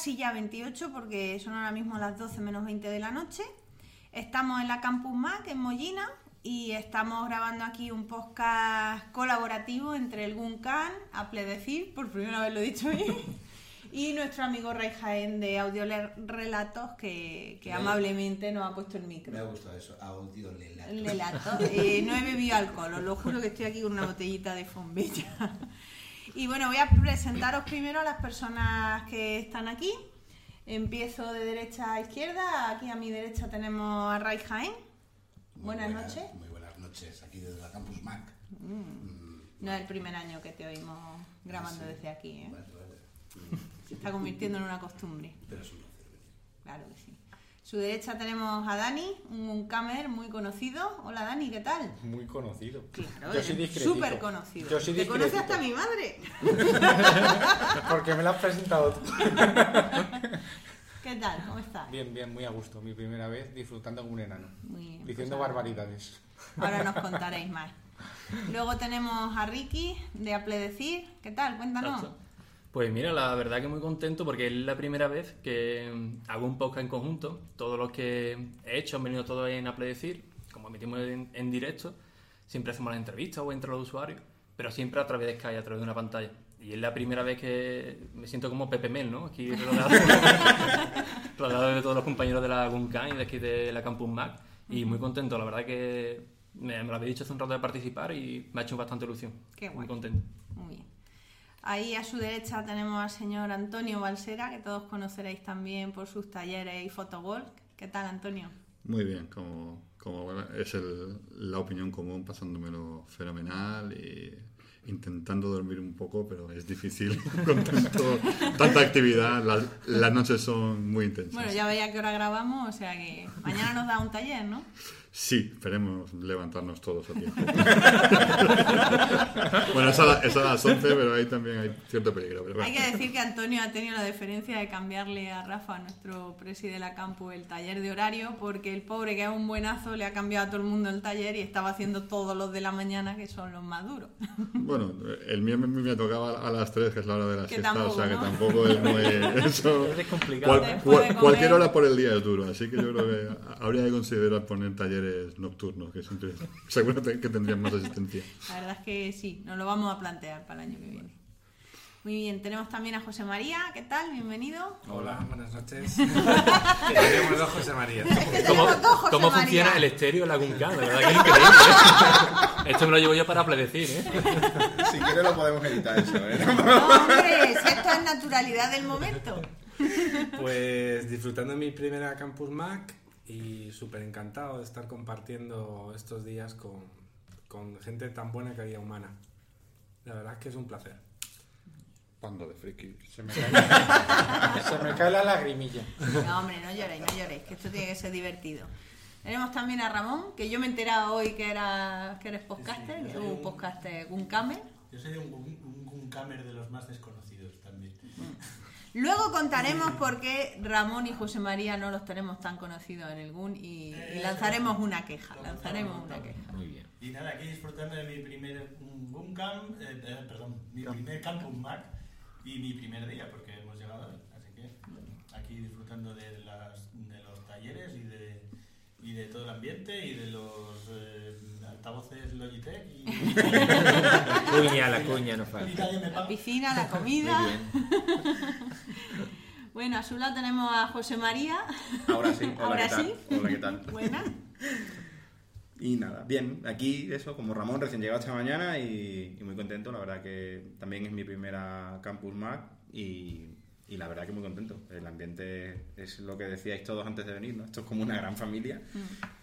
casi ya 28 porque son ahora mismo las 12 menos 20 de la noche. Estamos en la Campus Mac en Mollina y estamos grabando aquí un podcast colaborativo entre el Guncan, Apple Decir, por primera vez lo he dicho y nuestro amigo Rey Jaén de Audio Relatos que, que amablemente nos ha puesto el micro. Me ha gustado eso, audio lelato. Lelato. Eh, no he bebido alcohol, os lo juro que estoy aquí con una botellita de fombella. Y bueno, voy a presentaros primero a las personas que están aquí. Empiezo de derecha a izquierda. Aquí a mi derecha tenemos a Ray Jaén. Buenas noches. Muy buenas noches, aquí desde la Campus Mac. Mm, No es el primer año que te oímos grabando sí. desde aquí. ¿eh? Vale, vale. Se está convirtiendo en una costumbre. Pero es una cerveza. Claro que sí. A su derecha tenemos a Dani, un camer muy conocido. Hola Dani, ¿qué tal? Muy conocido. Claro, Yo soy discretito. súper conocido. Yo soy Te conoce hasta mi madre. Porque me lo has presentado tú. ¿Qué tal? ¿Cómo estás? Bien, bien, muy a gusto. Mi primera vez disfrutando como un enano. Muy bien, Diciendo pues barbaridades. Ahora nos contaréis más. Luego tenemos a Ricky de Apple Decir. ¿Qué tal? Cuéntanos. Pues mira, la verdad que muy contento porque es la primera vez que mm, hago un podcast en conjunto. Todos los que he hecho han venido todos en Apple Decir, como emitimos en, en directo. Siempre hacemos las entrevistas o entre los usuarios, pero siempre a través de Skype, a través de una pantalla. Y es la primera vez que me siento como Pepe Mel, ¿no? Aquí rodeado, rodeado de todos los compañeros de la Guncan y de aquí de la Campus Mac. Y muy contento, la verdad que me, me lo había dicho hace un rato de participar y me ha hecho bastante ilusión. Qué guay. Muy contento. Muy bien. Ahí a su derecha tenemos al señor Antonio Balsera, que todos conoceréis también por sus talleres y fotowalk. ¿Qué tal, Antonio? Muy bien, como, es el- la opinión común, pasándomelo fenomenal y intentando dormir un poco, pero es difícil con tanto- tanta actividad. Las, las noches son muy intensas. Bueno, ya veis a qué hora grabamos, o sea que mañana nos da un taller, ¿no? Sí, esperemos levantarnos todos a tiempo. bueno, es a, la- es a las 11, pero ahí también hay cierto peligro. pero Hay bueno. que decir que Antonio ha tenido la deferencia de cambiarle a Rafa, nuestro presidente de la campo, el taller de horario, porque el pobre, que es un buenazo, le ha cambiado a todo el mundo el taller y estaba haciendo todos los de la mañana, que son los más duros. Bueno, el mío me, me tocaba a las 3, que es la hora de la Que siesta, o sea que tampoco es muy... Eso, Es complicado. Cual- cual- comer. cualquier hora por el día es duro, así que yo creo que habría que considerar poner talleres nocturnos, que siempre seguro que tendrían más asistencia. La verdad es que sí, nos lo vamos a plantear para el año que viene. Muy bien, tenemos también a José María, ¿qué tal? Bienvenido. Hola, buenas noches. Tenemos dos José María. ¿Cómo, Tenemos dos José cómo María. funciona el estéreo la Guncan? De verdad que es increíble. ¿eh? Esto me lo llevo yo para predecir, ¿eh? Si quieres lo podemos editar eso, ¿eh? No, hombre, si esto es naturalidad del momento. Pues disfrutando de mi primera Campus Mac y súper encantado de estar compartiendo estos días con, con gente tan buena que había humana. La verdad es que es un placer. Pando de friki. Se me cae, se me cae la lagrimilla. No, hombre, no lloréis, no lloréis, que esto tiene que ser divertido. Tenemos también a Ramón, que yo me he enterado hoy que, era, que eres podcaster, Sí, sí, un podcaster, un camer. Yo soy un, un, un camer de los más desconocidos. Luego contaremos por qué Ramón y José María no los tenemos tan conocidos en el GUN y, y lanzaremos una queja, lanzaremos una queja. Muy bien. Y nada, aquí disfrutando de mi primer Boomcamp, eh, eh, perdón, mi primer Campus Mac y mi primer día, porque hemos llegado hoy. Así que aquí disfrutando de, las, de los talleres y de, y de todo el ambiente y de los eh, altavoces Logitech y, Cuña, la cuña no me La piscina, la comida. Bueno, a su lado tenemos a José María. Ahora sí, hola, Ahora ¿qué tal? sí. Hola, ¿qué tal? Buena. Y nada, bien, aquí eso, como Ramón, recién llegado esta mañana y, y muy contento, la verdad que también es mi primera Campus Mac y, y la verdad que muy contento. El ambiente es lo que decíais todos antes de venir, ¿no? Esto es como una gran familia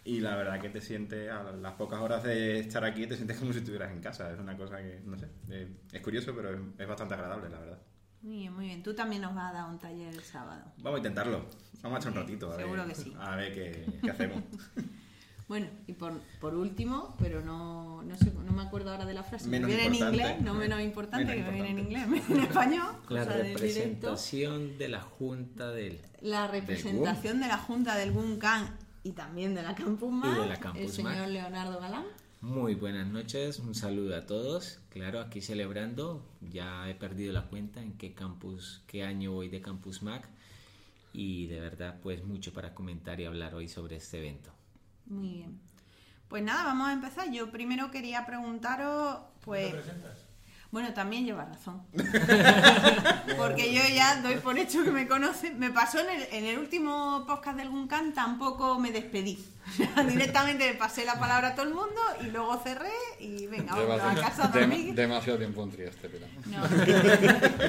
y la verdad que te sientes, a las pocas horas de estar aquí, te sientes como si estuvieras en casa. Es una cosa que, no sé, eh, es curioso, pero es, es bastante agradable, la verdad. Muy bien, muy bien. Tú también nos vas a dar un taller el sábado. Vamos a intentarlo, vamos a echar un ratito, a ver, Seguro que sí. a ver qué, qué hacemos. Bueno, y por, por último, pero no, no, sé, no me acuerdo ahora de la frase, Menos me viene en inglés, no menos importante, Menos que me viene en inglés, me viene en español. La representación de la Junta del... La representación de la Junta del GUNCAN y también de la Campus Mac, Y de la Campus el señor. Leonardo Galán. Muy buenas noches, un saludo a todos. Claro, aquí celebrando, ya he perdido la cuenta en qué campus, qué año voy de Campus Mac y de verdad pues mucho para comentar y hablar hoy sobre este evento. Muy bien. Pues nada, vamos a empezar. Yo primero quería preguntaros, pues... ¿Te presentas? Bueno, también lleva razón. Porque yo ya doy por hecho que me conocen. Me pasó en el, en el último podcast del Guncan, tampoco me despedí. Directamente le pasé la palabra a todo el mundo y luego cerré y venga, vámonos a casa a dem- dormir. demasiado tiempo en Trieste, pero... No.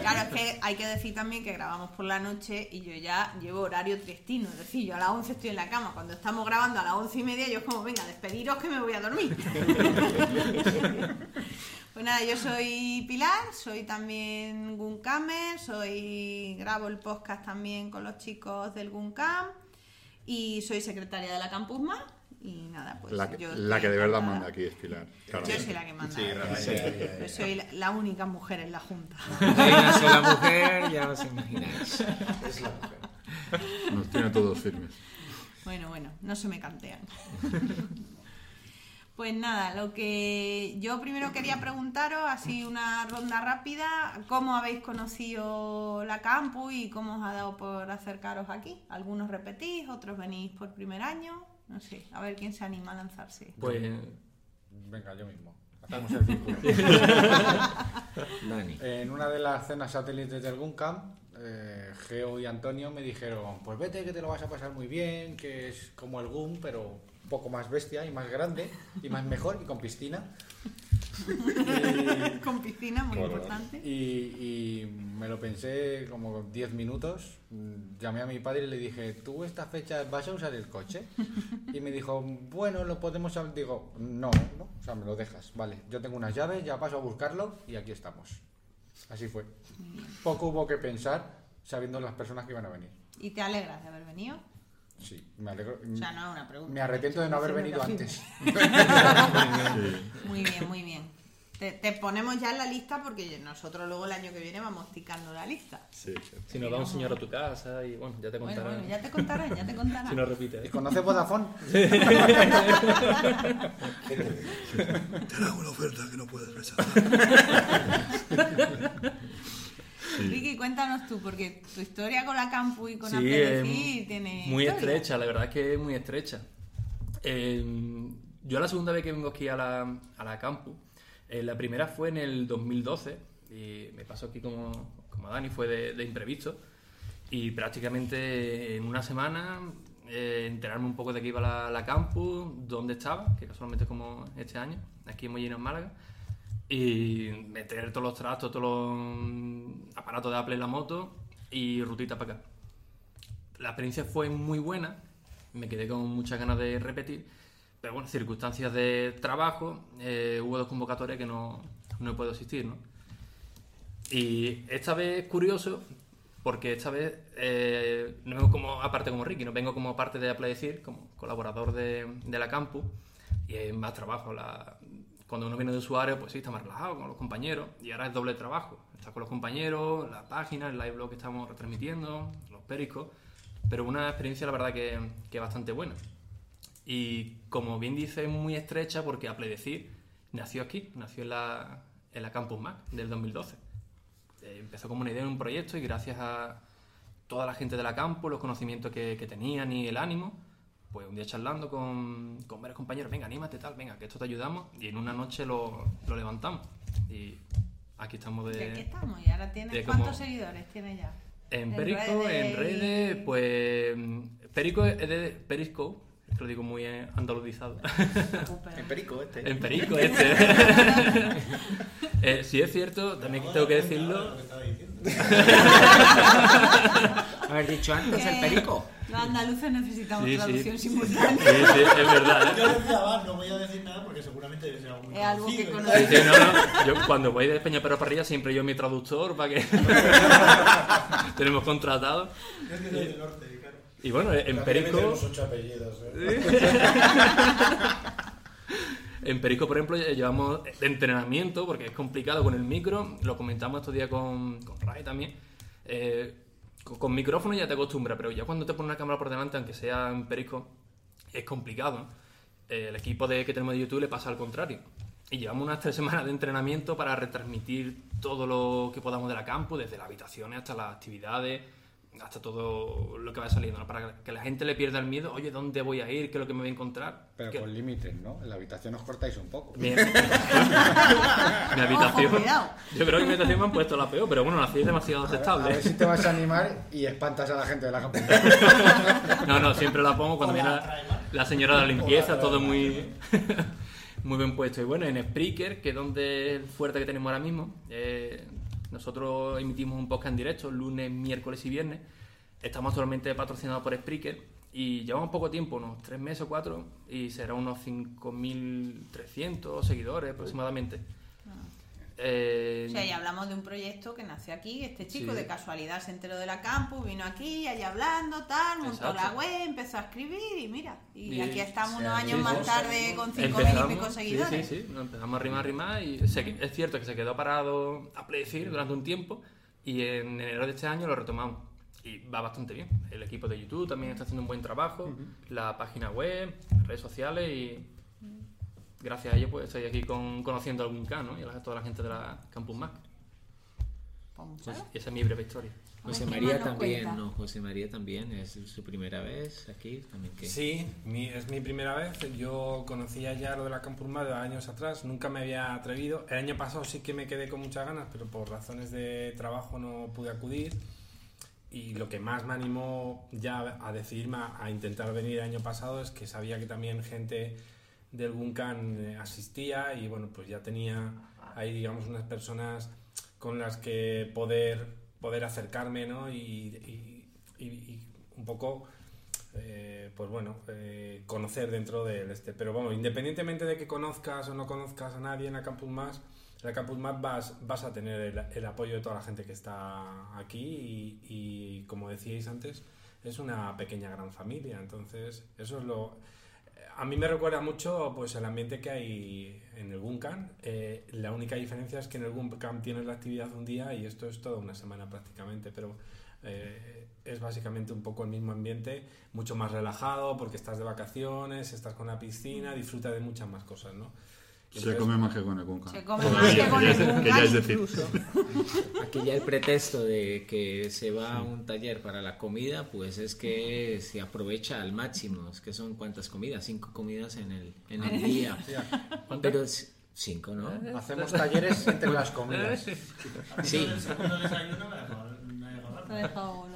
Claro, es que hay que decir también que grabamos por la noche y yo ya llevo horario triestino. Es decir, yo a las 11 estoy en la cama. Cuando estamos grabando a las 11 y media, yo es como, venga, despediros que me voy a dormir. Pues nada, yo soy Pilar, soy también Guncamer, soy grabo el podcast también con los chicos del Guncam y soy secretaria de la Campus Más y nada, pues La, que- yo la que de verdad manda aquí es Pilar. Yo soy la que manda. Sí, realmente. Yo soy la, la única mujer en la junta. Hay una sola mujer, ya os imagináis. Es la mujer. Nos tiene todos firmes. Bueno, bueno, no se me cantean. Pues nada, lo que yo primero quería preguntaros, así una ronda rápida, ¿cómo habéis conocido la campus y cómo os ha dado por acercaros aquí? Algunos repetís, otros venís por primer año, no sé, a ver quién se anima a lanzarse. Pues Venga, yo mismo. Hacemos el círculo. Dani. En una de las cenas satélites del Guncam, eh, Geo y Antonio me dijeron, pues vete que te lo vas a pasar muy bien, que es como el Gun, pero un poco más bestia y más grande y más mejor y con piscina. Con piscina, muy importante. Y, y me lo pensé como 10 minutos. Llamé a mi padre y le dije, ¿tú esta fecha vas a usar el coche? Y me dijo, bueno, lo podemos... hab-". Digo, no, no, o sea, me lo dejas. Vale, yo tengo unas llaves, ya paso a buscarlo y aquí estamos. Así fue. Poco hubo que pensar sabiendo las personas que iban a venir. ¿Y te alegras de haber venido? Sí, me alegro. O sea, no es una pregunta. Me arrepiento de no haber venido te antes. Muy bien, muy bien. Te, te ponemos ya en la lista porque nosotros luego el año que viene vamos ticando la lista. Sí, sí. si nos va un señor a tu casa y bueno, ya te Bueno, contará. bueno, ya te contarán, ya te contarán. Si no repites. ¿Y conoces Vodafone? Te hago una oferta que no puedes rechazar. Ricky, cuéntanos tú, porque tu historia con la campus y con Sí, Apeleci eh, tiene. Muy historia. estrecha, la verdad es que es muy estrecha. Eh, yo la segunda vez que vengo aquí a la, a la campus, eh, la primera fue en el 2012 y me pasó aquí como, como a Dani, fue de, de imprevisto y prácticamente en una semana eh, enterarme un poco de qué iba la, la campus, dónde estaba, que casualmente como este año, aquí en Málaga, y meter todos los trastos, todos los aparatos de Apple en la moto y rutita para acá. La experiencia fue muy buena, me quedé con muchas ganas de repetir, pero bueno, circunstancias de trabajo, eh, hubo dos convocatorias que no, no puedo asistir, ¿no? Y esta vez curioso, porque esta vez eh, no vengo como, aparte como Ricky, no vengo como parte de Apple Decir, como colaborador de, de la campus, y es más trabajo. La, cuando uno viene de usuario, pues sí, está más relajado con los compañeros, y ahora es doble trabajo. Está con los compañeros, la página, el live blog que estamos retransmitiendo, los pericos, pero una experiencia la verdad que, que bastante buena. Y como bien dice, es muy estrecha porque Apple Decir nació aquí, nació en la, en la Campus Mac del 2012. Eh, empezó como una idea en un proyecto y gracias a toda la gente de la campo, los conocimientos que, que tenían y el ánimo, pues un día charlando con, con varios compañeros, venga, anímate tal, venga, que esto te ayudamos, y en una noche lo, lo levantamos. Y aquí estamos Y de... aquí estamos, y ahora tienes. de ¿Cuántos como- seguidores tienes ya? En En Perico, redes en redes, pues... Perico es de Periscope, lo digo muy eh, andaluzizado. En Perico este. en Perico este. Eh, sí es cierto, también tengo que decirlo... Haber dicho antes el perico. Los andaluces necesitamos Sí, sí. traducción Sí, simultánea. sí, es verdad. ¿eh? Yo decía, va, no voy a decir nada porque seguramente sea algo muy Es algo que conocido y conoce. tal. Sí, no, no. Yo cuando voy de Peña Perro para arriba siempre yo mi traductor para que tenemos contratado. Yo es que soy del norte, claro. Y bueno, en Perico, tenemos ocho apellidos. ¿eh? en Perico, por ejemplo, llevamos entrenamiento porque es complicado con el micro. Lo comentamos estos días con, con Ray también. Eh, con, con micrófono ya te acostumbras, pero ya cuando te pones una cámara por delante, aunque sea en Perico, es complicado. ¿no? el equipo de, que tenemos de YouTube le pasa al contrario. Y llevamos unas tres semanas de entrenamiento para retransmitir todo lo que podamos de la campus, desde las habitaciones hasta las actividades, hasta todo lo que va saliendo, ¿no? para que la gente le pierda el miedo, oye, ¿dónde voy a ir? ¿Qué es lo que me voy a encontrar? Pero Que- con límites, ¿no? En la habitación os cortáis un poco. mi, mi habitación. Ojo, yo creo que mi habitación me han puesto la peor, pero bueno, la hacía demasiado A ver aceptable. si te vas a animar y espantas a la gente de la campus. No, no, siempre la pongo cuando viene la, la señora de la limpieza, todo muy, muy bien puesto. Y bueno, en Spreaker, que es donde el fuerte que tenemos ahora mismo, eh, nosotros emitimos un podcast en directo lunes, miércoles y viernes. Estamos actualmente patrocinados por Spreaker y llevamos poco tiempo, unos tres meses o cuatro, y será unos 5.300 seguidores aproximadamente. Eh, O sea, y hablamos de un proyecto que nació aquí, este chico Sí. de casualidad se enteró de la campus, vino aquí, allá hablando, tal, montó Exacto. la web, empezó a escribir y mira, y, Y- aquí estamos sí, unos años sí, más sí. tarde con cinco mil y pico sí, seguidores. Sí, sí, nos empezamos a rimar, rimar y se- es cierto que se quedó parado a predecir durante un tiempo y en enero de este año lo retomamos y va bastante bien. El equipo de YouTube también está haciendo un buen trabajo, la página web, redes sociales y gracias a ello pues estoy aquí con, conociendo algún K, ¿no? Y a toda la gente de la Campus Mac. Esa es mi breve historia. José ¿qué María también, cuenta? no, José María también, es su primera vez aquí, también que... Sí, mi- es mi primera vez. Yo conocía ya lo de la Campus Mag de años atrás, nunca me había atrevido. El año pasado sí que me quedé con muchas ganas, pero por razones de trabajo no pude acudir. Y lo que más me animó ya a decidirme a, a intentar venir el año pasado es que sabía que también gente del Guncan eh, asistía y bueno, pues ya tenía ahí digamos unas personas con las que poder, poder acercarme, ¿no? Y, un poco eh, pues bueno, eh, conocer dentro del este. Pero bueno, independientemente de que conozcas o no conozcas a nadie en la Campus Más, en la Campus Más vas, vas a tener el, apoyo de toda la gente que está aquí y, como decíais antes, es una pequeña gran familia. Entonces, eso es lo... A mí me recuerda mucho pues el ambiente que hay en el Guncan. Eh, la única diferencia es que en el Guncan tienes la actividad un día y esto es toda una semana prácticamente, pero eh, es básicamente un poco el mismo ambiente, mucho más relajado porque estás de vacaciones, estás con la piscina, disfrutas de muchas más cosas, ¿no? Se entonces- come más que con el Conca. Se come más que con ya el es- Guncan que ya es decir. Aquí ya el pretexto de que se va a un taller para la comida, pues es que se aprovecha al máximo. Es que son cuántas comidas, cinco comidas en el, en el día. Pero es- cinco, ¿no? Hacemos talleres entre las comidas. Sí. El segundo desayuno me ha dejado, me ha dejado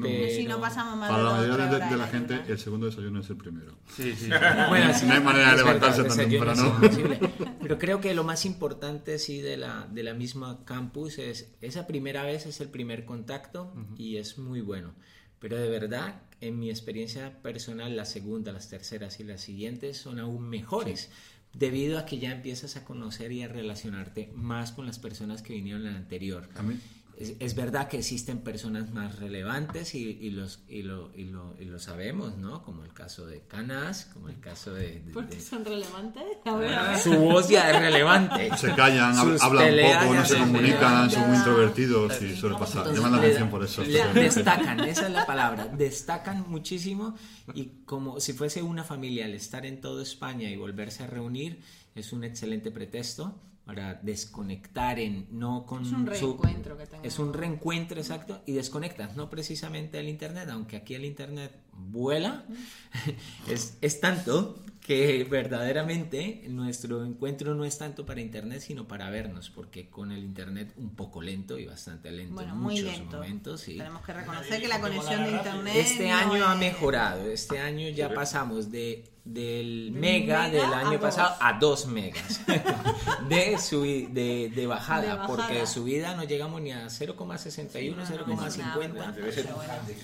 Pero- Si no pasamos más Para de la mayoría de, de la gente, el segundo desayuno es el primero. Sí, sí. Bueno, sí, No hay manera de levantarse tan temprano. Pero creo que lo más importante sí de la, de la misma campus es esa primera vez es el primer contacto y es muy bueno. Pero de verdad, en mi experiencia personal, la segunda, las terceras y las siguientes son aún mejores. Debido a que ya empiezas a conocer y a relacionarte más con las personas que vinieron en la anterior. A mí, Es, es verdad que existen personas más relevantes y, y los, y, lo, y, lo, y lo sabemos, ¿no? Como el caso de Canas, como el caso de... de- ¿Por qué son relevantes? A ver, a ver. Su voz ya es relevante. se callan, Sus hablan poco, no se comunican, son muy introvertidos y suele pasar. Entonces, Llaman la atención por eso. destacan, esa es la palabra, destacan muchísimo y como si fuese una familia al estar en toda España y volverse a reunir es un excelente pretexto para desconectar en no con Es un su- reencuentro que tenemos. es un reencuentro exacto y desconectas no precisamente del internet aunque aquí el internet vuela es, es tanto que verdaderamente nuestro encuentro no es tanto para internet sino para vernos porque con el internet un poco lento y bastante lento Bueno, en muy muchos lento. momentos sí. Tenemos que reconocer que la conexión de internet. Este no año ha mejorado, este año ya pasamos de del De mega, mega del a año dos. pasado a 2 megas de, subi- de, de bajada, De bajada. porque subida no llegamos ni a 0,61, No, no, 0,50. Debe ser,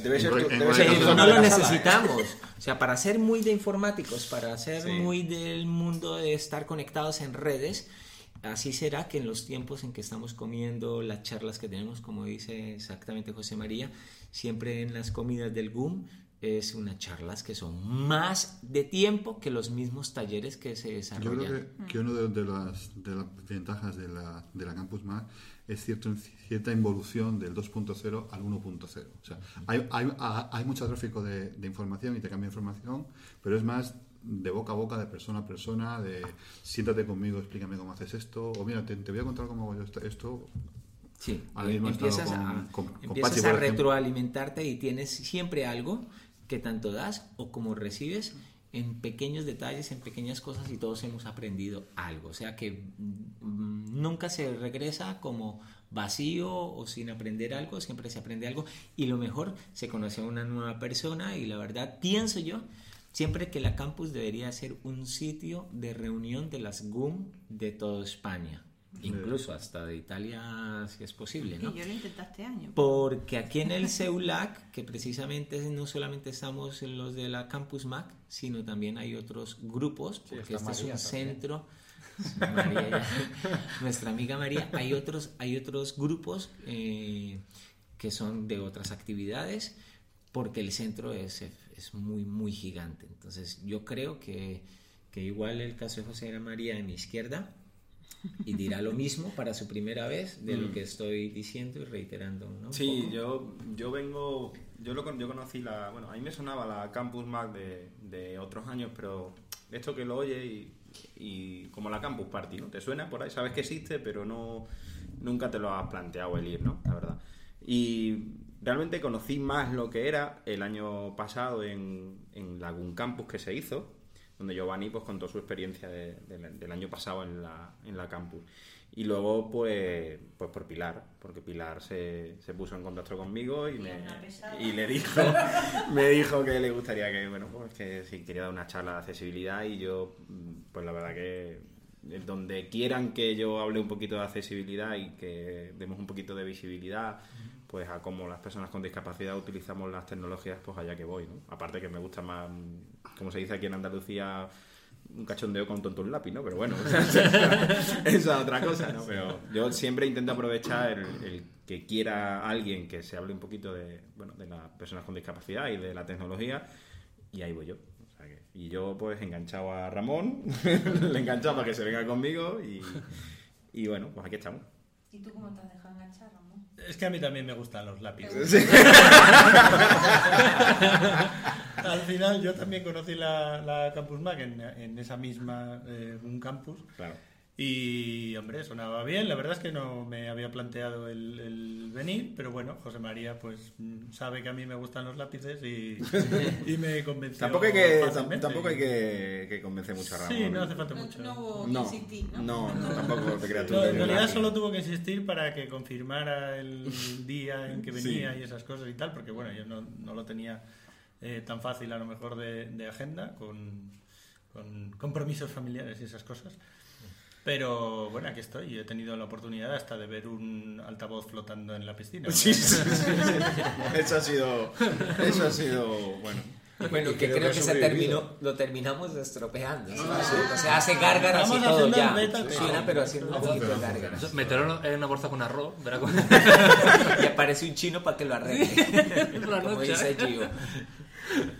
debe debe no de lo necesitamos. O sea, para ser muy de informáticos, para ser Sí. muy del mundo de estar conectados en redes, así será que en los tiempos en que estamos comiendo, las charlas que tenemos, como dice exactamente José María, siempre en las comidas del GUM, es unas charlas que son más de tiempo que los mismos talleres que se Yo desarrollan. creo que, que una de, de las, de las ventajas de la, de la Campus Mac es cierto, cierta involución del 2.0 al 1.0. O sea, hay, hay, hay mucho tráfico de, de información, intercambio de información, pero es más de boca a boca, de persona a persona, de siéntate conmigo, explícame cómo haces esto, o mira, te, te voy a contar cómo hago yo esto. esto Sí, estado empiezas, con- a, con- con empiezas Pachi, a retroalimentarte y tienes siempre algo que tanto das o como recibes en pequeños detalles, en pequeñas cosas y todos hemos aprendido algo. O sea que mm, nunca se regresa como vacío o sin aprender algo, siempre se aprende algo y lo mejor se conoce a una nueva persona y la verdad pienso yo siempre que la campus debería ser un sitio de reunión de las GUM de toda España. Incluso hasta de Italia si es posible, ¿no? Y yo lo intenté este año. Porque aquí en el CEULAC, que precisamente no solamente estamos en los de la Campus Mac, sino también hay otros grupos, porque está este María es un también. centro. María, ya. nuestra amiga María, hay otros, hay otros grupos eh, que son de otras actividades, porque el centro es, es muy, muy gigante. Entonces, yo creo que, que igual el caso de José María en mi izquierda, y dirá lo mismo para su primera vez de lo que estoy diciendo y reiterando. ¿no? Sí, poco. yo, yo vengo, yo, lo, yo conocí la, bueno, a mí me sonaba la Campus Mac de, de otros años, pero esto que lo oye y, y como la Campus Party, ¿no? Te suena por ahí, sabes que existe, pero no, nunca te lo has planteado el ir, ¿no? La verdad. Y realmente conocí más lo que era el año pasado en, en la Campus que se hizo, donde Giovanni pues contó su experiencia de- de- del año pasado en la, en la campus. Y luego, pues, pues por Pilar, porque Pilar se, se puso en contacto conmigo y, me, y le dijo, me dijo que le gustaría que, bueno, pues que si quería dar una charla de accesibilidad y yo, pues la verdad que eh, donde quieran que yo hable un poquito de accesibilidad y que demos un poquito de visibilidad, pues a cómo las personas con discapacidad utilizamos las tecnologías, pues allá que voy, ¿no? Aparte que me gusta más, como se dice aquí en Andalucía, un cachondeo con tonto un lápiz, ¿no? Pero bueno, esa es otra cosa, ¿no? Pero yo siempre intento aprovechar el, que quiera alguien que se hable un poquito de, bueno, de las personas con discapacidad y de la tecnología, y ahí voy yo. O sea y yo pues enganchado a Ramón, le he enganchado para que se venga conmigo y, y bueno, pues aquí estamos. ¿Y tú cómo te has dejado enganchar, Ramón? Es que a mí también me gustan los lápices. Sí. Al final yo también conocí la, la Campus Mac en, en esa misma eh, un campus Claro. Y hombre sonaba bien. La verdad es que no me había planteado el, el venir, pero bueno José María pues mm, sabe que a mí me gustan los lápices y, y me convenció. Tampoco hay que, fácilmente. tampoco hay que, que convencer mucho a Ramón. Sí, no hace falta No, mucho. no hubo que No, insistir, ¿no? no, no, tampoco te creas tú. En realidad lápiz. solo tuvo que insistir para que confirmara el día en que venía Sí. y esas cosas y tal, porque bueno, yo no, no lo tenía eh, tan fácil a lo mejor de, de agenda, con, con compromisos familiares y esas cosas. Pero bueno, aquí estoy y he tenido la oportunidad hasta de ver un altavoz flotando en la piscina. Sí, sí, sí, sí. Eso ha sido, eso ha sido, bueno. Bueno, que creo creo, que que, se terminó, lo terminamos estropeando. ¿no? O sea, hace gárgaras Vamos y todo ya. sí. Suena, pero haciendo un poquito de gárgaras. Meterlo en una bolsa con arroz, cómo- Y aparece un chino para que lo arregle. Como dice ¿eh? Gio.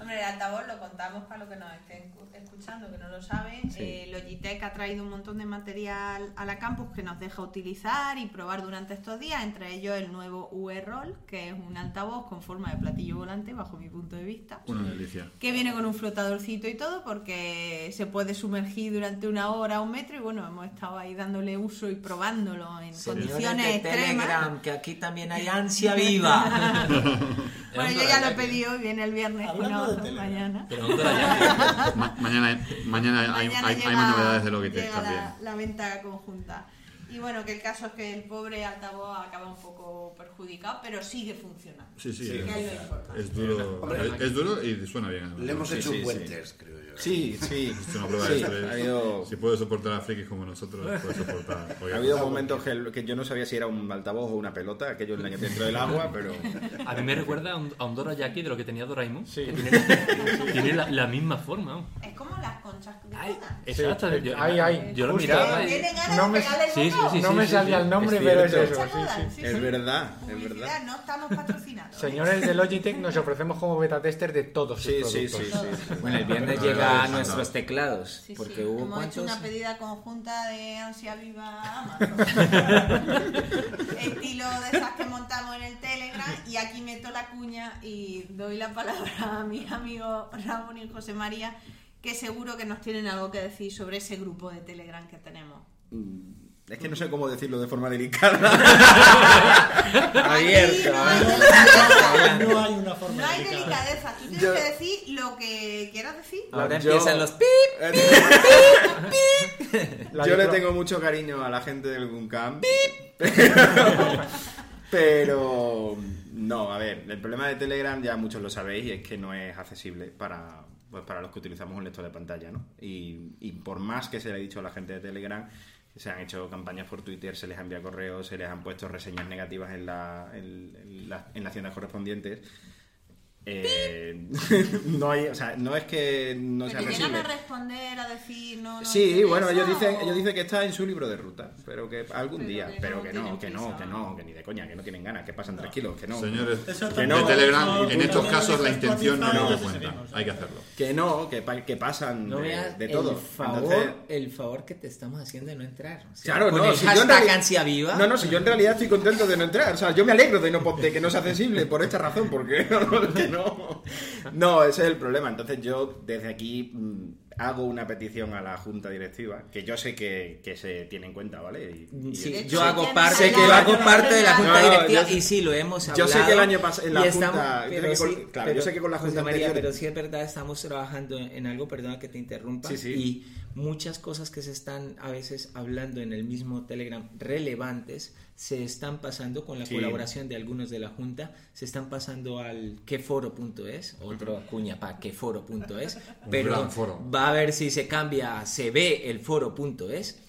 Hombre, el altavoz lo contamos para los que nos estén cu- escuchando, que no lo saben. Eh, Logitech ha traído un montón de material a la campus que nos deja utilizar y probar durante estos días, entre ellos el nuevo UE-Roll, que es un altavoz con forma de platillo volante, bajo mi punto de vista. Una delicia. Que viene con un flotadorcito y todo, porque se puede sumergir durante una hora, un metro, y bueno, hemos estado ahí dándole uso y probándolo en Señores condiciones de extremas. Telegram, que aquí también hay ansia viva. Bueno, yo ya lo he pedido y viene el viernes, Hablando mañana. Mañana mañana hay, Mañana hay, hay más novedades de Logitech llega también. La, la venta conjunta. Y bueno, que el caso es que el pobre altavoz acaba un poco perjudicado, pero sigue funcionando. Sí, sí, que es, es lo importante. es duro, es, es duro y suena bien. además. Le hemos Sí, hecho sí, un buen sí. test, creo yo. Sí, sí. Es una prueba Sí, de estrés. ha habido- Si puede soportar a frikis como nosotros, puede soportar. Ha habido momentos que, yo no sabía si era un altavoz o una pelota, aquello en la que dentro del agua, pero A mí me recuerda a un, a un Dorayaki de lo que tenía Doraemon. Sí. Que tiene, tiene la, la misma forma. Es como las conchas de Ay, Conan. exacto. Sí, yo, ay, ay, yo lo miraba y... No me- sí, sí, sí, no salía el nombre, Es pero es eso. Sí, sí. sí, es sí. verdad, es verdad. no estamos patrocinados. Señores de Logitech, nos ofrecemos como beta tester de todos Sí, sus sí, productos. sí, sí. Bueno, el viernes llega a nuestros no. teclados. Sí, porque sí. hubo Hemos hecho una pedida conjunta de ansia viva Amazon. Estilo de esas que montamos en el Telegram y aquí meto la cuña y doy la palabra a mis amigos Ramón y José María que seguro que nos tienen algo que decir sobre ese grupo de Telegram que tenemos. Mm, Es que no sé cómo decirlo de forma delicada. Abierto. no hay ¿eh? No hay una forma No hay delicadeza, tú tienes Yo- que decir lo que quieras decir. Ahora Yo- empiezan los pip. La Yo le diplo- tengo mucho cariño a la gente del Guncamp. Pero, pero no, a ver, el problema de Telegram ya muchos lo sabéis y es que no es accesible para, pues para los que utilizamos un lector de pantalla, ¿no? Y, y por más que se le ha dicho a la gente de Telegram, se han hecho campañas por Twitter, se les ha enviado correos, se les han puesto reseñas negativas en, la, en, en en las tiendas correspondientes. Eh, no hay, o sea, no es que no sea Pero llegan accesible. a responder, a decir, no, no. Sí, bueno, ellos dicen, o- ellos dicen que está en su libro de ruta, pero que algún Pero día, que pero no que no, que no, que no, que ni de coña, que no tienen ganas, que pasan tres kilos, que no. Señores de tampoco- Telegram, no, en estos casos la lo intención no no eso cuenta. Hay que hacerlo. Que no, que, pa- que pasan No de, todo. el favor, Entonces, el favor que te estamos haciendo de no entrar. O sea, Claro, no, si yo en hashtag reali- ansia viva. No, no, si yo en realidad estoy contento de no entrar. O sea, yo me alegro de, no, de que no sea accesible por esta razón, porque no, que no. Ese es el problema. Entonces yo desde aquí mm, hago una petición a la junta directiva, que yo sé que, que se tiene en cuenta, ¿vale? Y- y- Sí, yo hago parte, yo hay hago parte de la junta No, no, directiva yo- y sí lo hemos yo hablado. sé que el año pas- en la junta- yo pero que con- sí, claro, yo sé que con la junta María, anterior- pero sí es verdad, estamos trabajando en algo, perdona que te interrumpa, Sí, sí. y muchas cosas que se están a veces hablando en el mismo Telegram relevantes se están pasando con la Sí. colaboración de algunos de la junta, se están pasando al queforo.es, otro cuña para queforo.es, pero va a ver si se cambia, se ve el foro.es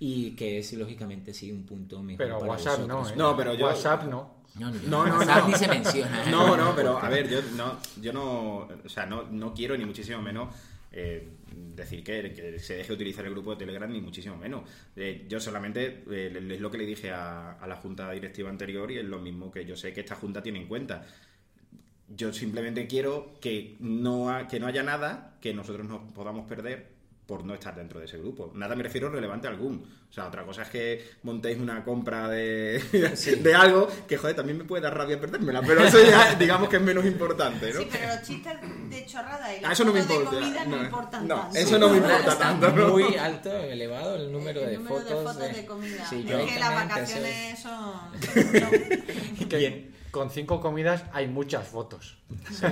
y que es lógicamente sí un punto mejor Pero para WhatsApp no. ¿eh? No, pero yo- WhatsApp no. No, no, No, no, WhatsApp no. ni se menciona. No, no, pero a ver, yo no, yo no, o sea, no, no quiero ni muchísimo menos eh, decir que, que se deje utilizar el grupo de Telegram ni muchísimo menos. Eh, yo solamente eh, es lo que le dije a, a la junta directiva anterior y es lo mismo que yo sé que esta junta tiene en cuenta. Yo simplemente quiero que no, ha- que no haya nada que nosotros nos podamos perder por no estar dentro de ese grupo. Nada me refiero relevante algún. O sea, otra cosa es que montéis una compra de, de algo que, joder, también me puede dar rabia perdérmela, pero eso ya digamos que es menos importante, ¿no? Sí, pero los chistes de chorrada y Ah, eso no me fotos de importa. comida no, No, importan no, tanto. eso no me importa Está tanto, ¿no? muy alto, elevado el número, El de, número fotos de fotos de comida. Sí, es que las vacaciones son... son- Que con cinco comidas hay muchas fotos. Sí,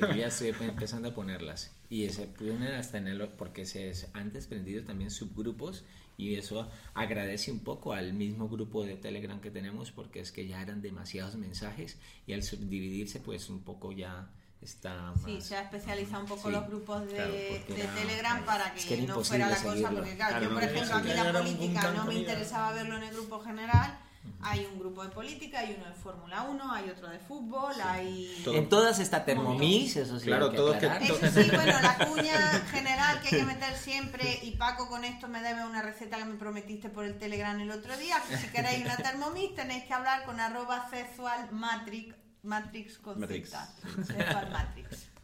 yo ya estoy empezando a ponerlas. Y se ponen hasta en el... porque se han desprendido también subgrupos y eso agradece un poco al mismo grupo de Telegram que tenemos porque es que ya eran demasiados mensajes y al subdividirse pues un poco ya está más... Sí, se ha especializado un poco Sí, los grupos de, claro, de era- Telegram para que, es que no fuera la cosa, porque claro, Claro, yo por no, ejemplo sí, aquí sí. la política no me interesaba verlo en el grupo general, hay un grupo de política, hay uno de Fórmula 1, hay otro de fútbol, hay... Todo. En todas está Thermomix, eso sí. Claro, hay que todos que-. Eso sí, bueno, la cuña general que hay que meter siempre, y Paco con esto me debe una receta que me prometiste por el Telegram el otro día, que si queréis una Thermomix tenéis que hablar con arroba sexual matrix, matrix con Matrix. Z, sexual matrix.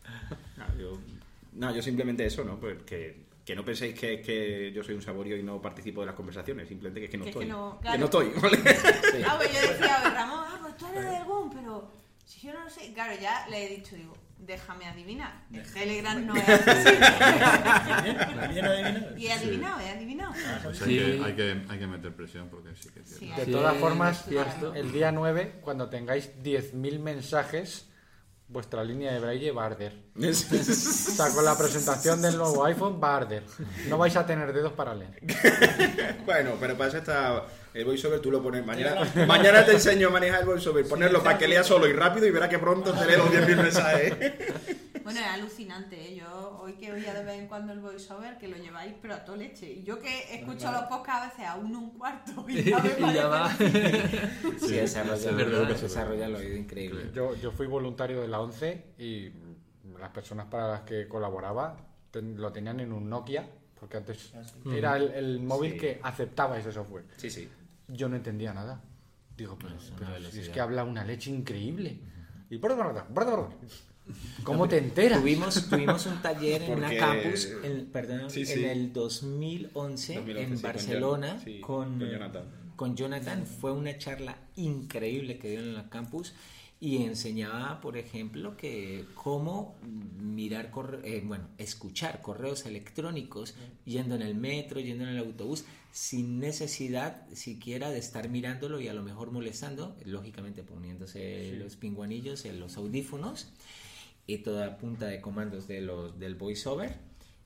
No, yo, no, yo simplemente eso, ¿no? Pues que, no penséis que, que yo soy un saborio y no participo de las conversaciones, simplemente que es que no Que es que estoy. no- Que claro. no estoy, ¿vale? Ah, pues yo decía, a ver, Ramón, ah, pues tú eres del GUM, pero si yo no lo sé, claro, ya le he dicho, digo, déjame adivinar, el Telegram no es así. Y he adivinado, he adivinado. Pues Sí. hay, que, hay, que, hay que meter presión porque sí que es Sí. De Sí, todas formas, cierto. el día 9, cuando tengáis 10.000 mensajes, vuestra línea de braille va a arder. O sea, con la presentación del nuevo iPhone va a arder. No vais a tener dedos para leer. bueno, pero para eso está el voiceover, tú lo pones mañana. mañana te enseño a manejar el voiceover, ponerlo para que lea solo y rápido y verás que pronto te lee los 10.000 mensajes. Bueno, es alucinante, ¿eh? Yo hoy que oía de vez en cuando el voiceover, que lo lleváis, pero a toda leche. Y yo que escucho los podcasts a veces a uno un cuarto y ya me Y ya va. Sí, desarrolla, es verdad. desarrolla el oído increíble. Yo, yo fui voluntario de la 11 y las personas para las que colaboraba ten- lo tenían en un Nokia, porque antes era el, el móvil Sí. que aceptaba ese software. Sí, sí. Yo no entendía nada. Digo, pero, pero si es que habla una leche increíble. Y ¿Cómo te enteras? Tuvimos, tuvimos un taller en una Porque- campus, en, perdón, Sí, sí. en el 2011, 2011, en sí, con Barcelona con, con Jonathan. con Jonathan. Fue una charla increíble que dieron en la campus y enseñaba, por ejemplo, que cómo mirar, corre- eh, bueno, escuchar correos electrónicos yendo en el metro, yendo en el autobús, sin necesidad siquiera de estar mirándolo y a lo mejor molestando, lógicamente poniéndose los pinguanillos en los audífonos y toda punta de comandos de los, del voiceover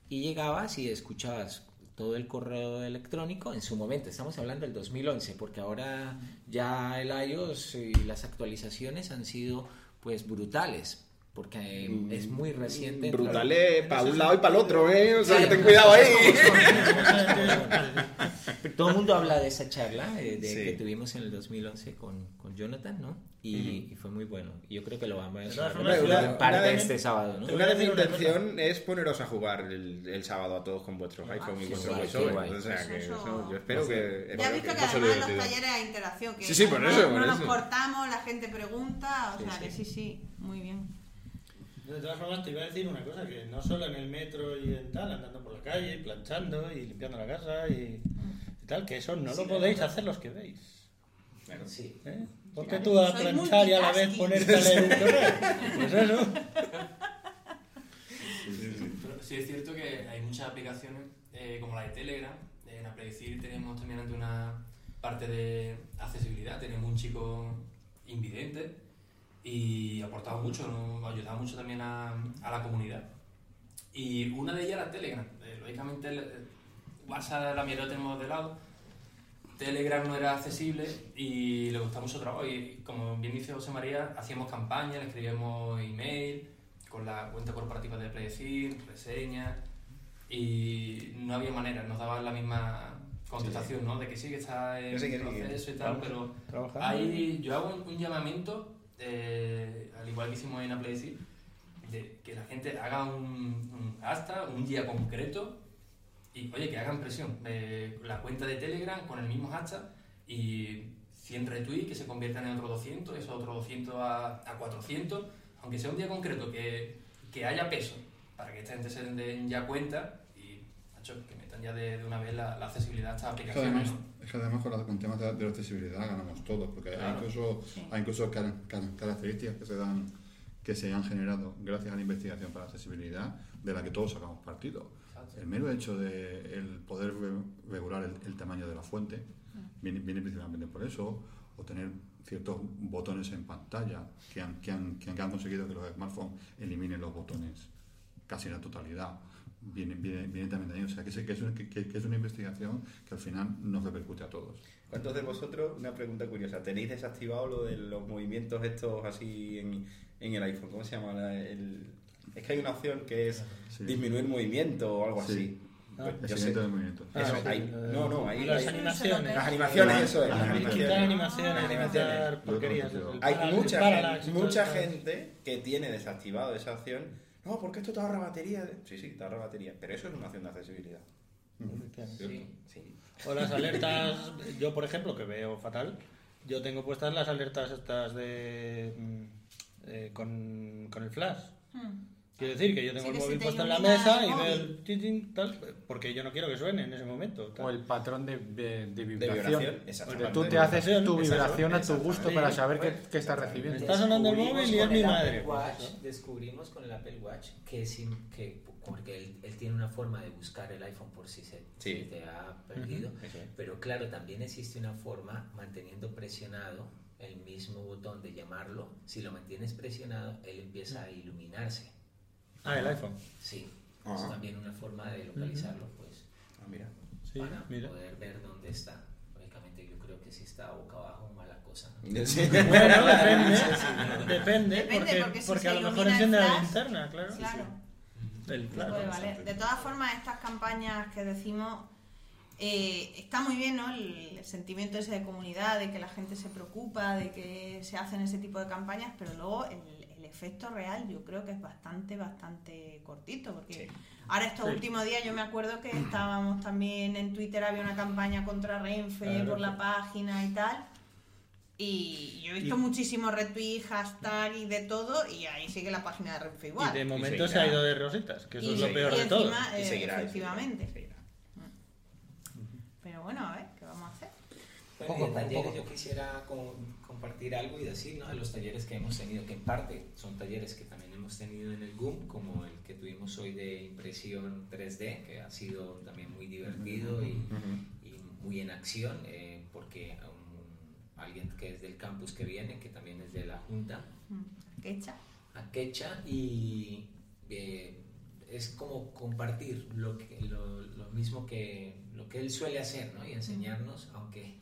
y llegabas y escuchabas todo el correo electrónico en su momento, estamos hablando del 2011, porque ahora ya el iOS y las actualizaciones han sido pues brutales, porque eh, es muy reciente. Brutales para un lado y para el otro, ¿eh? O sea, Sí, que ten cuidado ahí. Todo el mundo habla de esa charla eh, de, Sí. que tuvimos en el 2011 con, con Jonathan, ¿no? Y, y fue muy bueno. Y Yo creo que lo vamos a ver parte de- este sábado, ¿no? Una de mis intención es poneros a jugar el, el sábado a todos con vuestros iPhone y vuestros voiceovers. guay. O sea, Eso- que eso- eso- yo espero que. Ya has visto que ser además los talleres hay interacción. Que Sí, sí, por eso, No nos cortamos, la gente pregunta, o sea que sí, sí, muy bien. De todas formas, te iba a decir una cosa, que no solo en el metro y en tal, andando por la calle, planchando y limpiando la casa y, y tal, que eso no lo podéis hacer los que veis. Sí. ¿eh? Ponte tú a Soy planchar y a la vez ponerte a leer un correo. Pues eso. Pero sí es cierto que hay muchas aplicaciones, eh, como la de Telegram. En Apledecir tenemos también ante una parte de accesibilidad. Tenemos un chico invidente y ha aportado mucho, ¿no? ha ayudado mucho también a, a la comunidad. Y una de ellas era Telegram. Eh, lógicamente, el- el WhatsApp la mierda tenemos de lado. Telegram no era accesible y le gustaba mucho trabajo. Y como bien dice José María, hacíamos campañas, le escribíamos email con la cuenta corporativa de Pledecir, reseñas y no había manera, nos daban la misma contestación, ¿no? De que sí, que está en sí, sí, proceso y tal, Vamos, pero hay, yo hago un, un llamamiento, eh, al igual que hicimos en Apledecir, de que la gente haga un, un hashtag, un día concreto y, oye, que hagan presión. eh, la cuenta de Telegram con el mismo hashtag y 100 retweets que se conviertan en otros 200, esos otros 200 a, a 400, aunque sea un día concreto, que, que haya peso para que esta gente se den ya cuenta y, macho, que metan ya de, de una vez la, la accesibilidad a estas aplicaciones. Es que además con, la- con temas de, de la accesibilidad ganamos todos, porque hay incluso, Sí. hay incluso car- car- características que se dan que se han generado gracias a la investigación para la accesibilidad de la que todos sacamos partido. El mero hecho de el poder re- regular el, el tamaño de la fuente viene, viene principalmente por eso, o tener ciertos botones en pantalla que han, que han, que han, que han conseguido que los smartphones eliminen los botones casi en la totalidad. Viene, viene, viene también de ahí. O sea, que, se- que es una, que, que- es una investigación que al final nos repercute a todos. ¿Cuántos de vosotros, una pregunta curiosa, tenéis desactivado lo de los movimientos estos así en, en el iPhone? ¿Cómo se llama? La- el- es que hay una opción que es Sí. disminuir movimiento o algo Sí. así. Ah. Pues El yo sé- del movimiento. Eso, Ah, ahí- sí, no, no, ahí Las hay- animaciones. Las animaciones, eso es, las animaciones. animaciones, Ah. porquerías. el Hay parallax, mucha, el gente, mucha gente que tiene desactivado esa opción. No, porque esto te ahorra batería. Sí, sí, te ahorra batería. Pero eso es una opción de accesibilidad. Sí. Sí. O las alertas, yo por ejemplo, que veo fatal, yo tengo puestas las alertas estas de mm, eh, con, con el flash. Quiero decir que yo tengo Sí, el móvil te puesto en la mesa y veo el chin, chin, tal, porque yo no quiero que suene en ese momento. tal. O el patrón de, de- de De vibración. vibración, Porque exactamente. tú te haces tu Vibración, vibración a tu gusto para saber qué, qué estás recibiendo. Está sonando el móvil y es mi madre, Watch, descubrimos con el Apple Watch que, sin, que porque él, él tiene una forma de buscar el iPhone por si se, Sí. se te ha perdido, Eso es. pero claro, también existe una forma manteniendo presionado el mismo botón de llamarlo. Si lo mantienes presionado, él empieza a iluminarse. Ah, el iPhone. Sí, Ah. es también una forma de localizarlo, pues, Ah, mira. Sí, para mira. poder ver dónde está. Lógicamente, yo creo que si está boca abajo, mala cosa. ¿no? Sí. Bueno, depende. Depende, Depende, porque, porque si porque a lo mejor enciende la linterna, claro. Claro. El flash. Puede valer. De todas formas, estas campañas que decimos, eh, está muy bien, ¿no? El, el sentimiento ese de comunidad, de que la gente se preocupa, de que se hacen ese tipo de campañas, pero luego el efecto real yo creo que es bastante, bastante cortito, porque Sí. ahora estos Sí. últimos días yo me acuerdo que estábamos también en Twitter, había una campaña contra Renfe Claro. por la página y tal. Y yo he visto Y- muchísimos retweets, hashtag y de todo, y ahí sigue la página de Renfe igual. Y de momento seguirá. se ha ido de rositas, que eso Y es lo peor y de todo. encima, Y eh, seguirá. y efectivamente. seguirá. Pero bueno, a ver, ¿qué vamos a hacer? Bueno, Poco, yo quisiera co- compartir algo y decir, ¿no? De los talleres que hemos tenido, que en parte son talleres que también hemos tenido en el GUM, como el que tuvimos hoy de impresión 3D, que ha sido también muy divertido y, y muy en acción, eh, porque um, alguien que es del campus que viene, que también es de la Junta, ¿Qué echa? a Quecha y eh, es como compartir lo, que, lo, lo mismo que lo que él suele hacer ¿no? y enseñarnos, aunque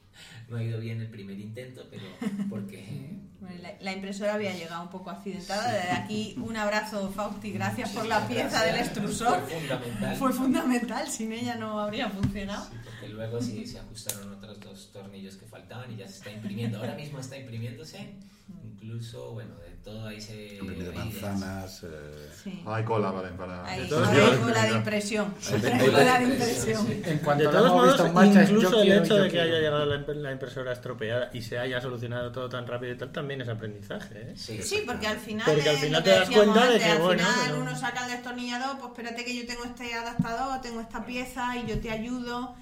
no ha ido bien el primer intento, pero porque Bueno, la, la impresora había llegado un poco accidentada. Desde aquí un abrazo, Fausti. Gracias por la pieza del extrusor. fue fundamental. Fue fundamental. Sin ella no habría funcionado. Sí, porque luego sí se ajustaron otros dos tornillos que faltaban y ya se está imprimiendo. Ahora mismo está imprimiéndose. Incluso, bueno, de todo ahí se... Hay ideas. manzanas. eh, Sí. Hay cola, vale, para... Ahí, todos ahí modos, con la de impresión. Hay Con la de impresión, sí. En cuanto De todos modos, incluso el hecho de que haya llegado la, imp- la impresora estropeada y se haya solucionado todo tan rápido y tal, también es aprendizaje. ¿eh? Sí, Sí, porque al final, Porque al final te das cuenta de que, al bueno, final que no- uno saca el destornillador, pues espérate que yo tengo este adaptador, tengo esta pieza y yo te ayudo.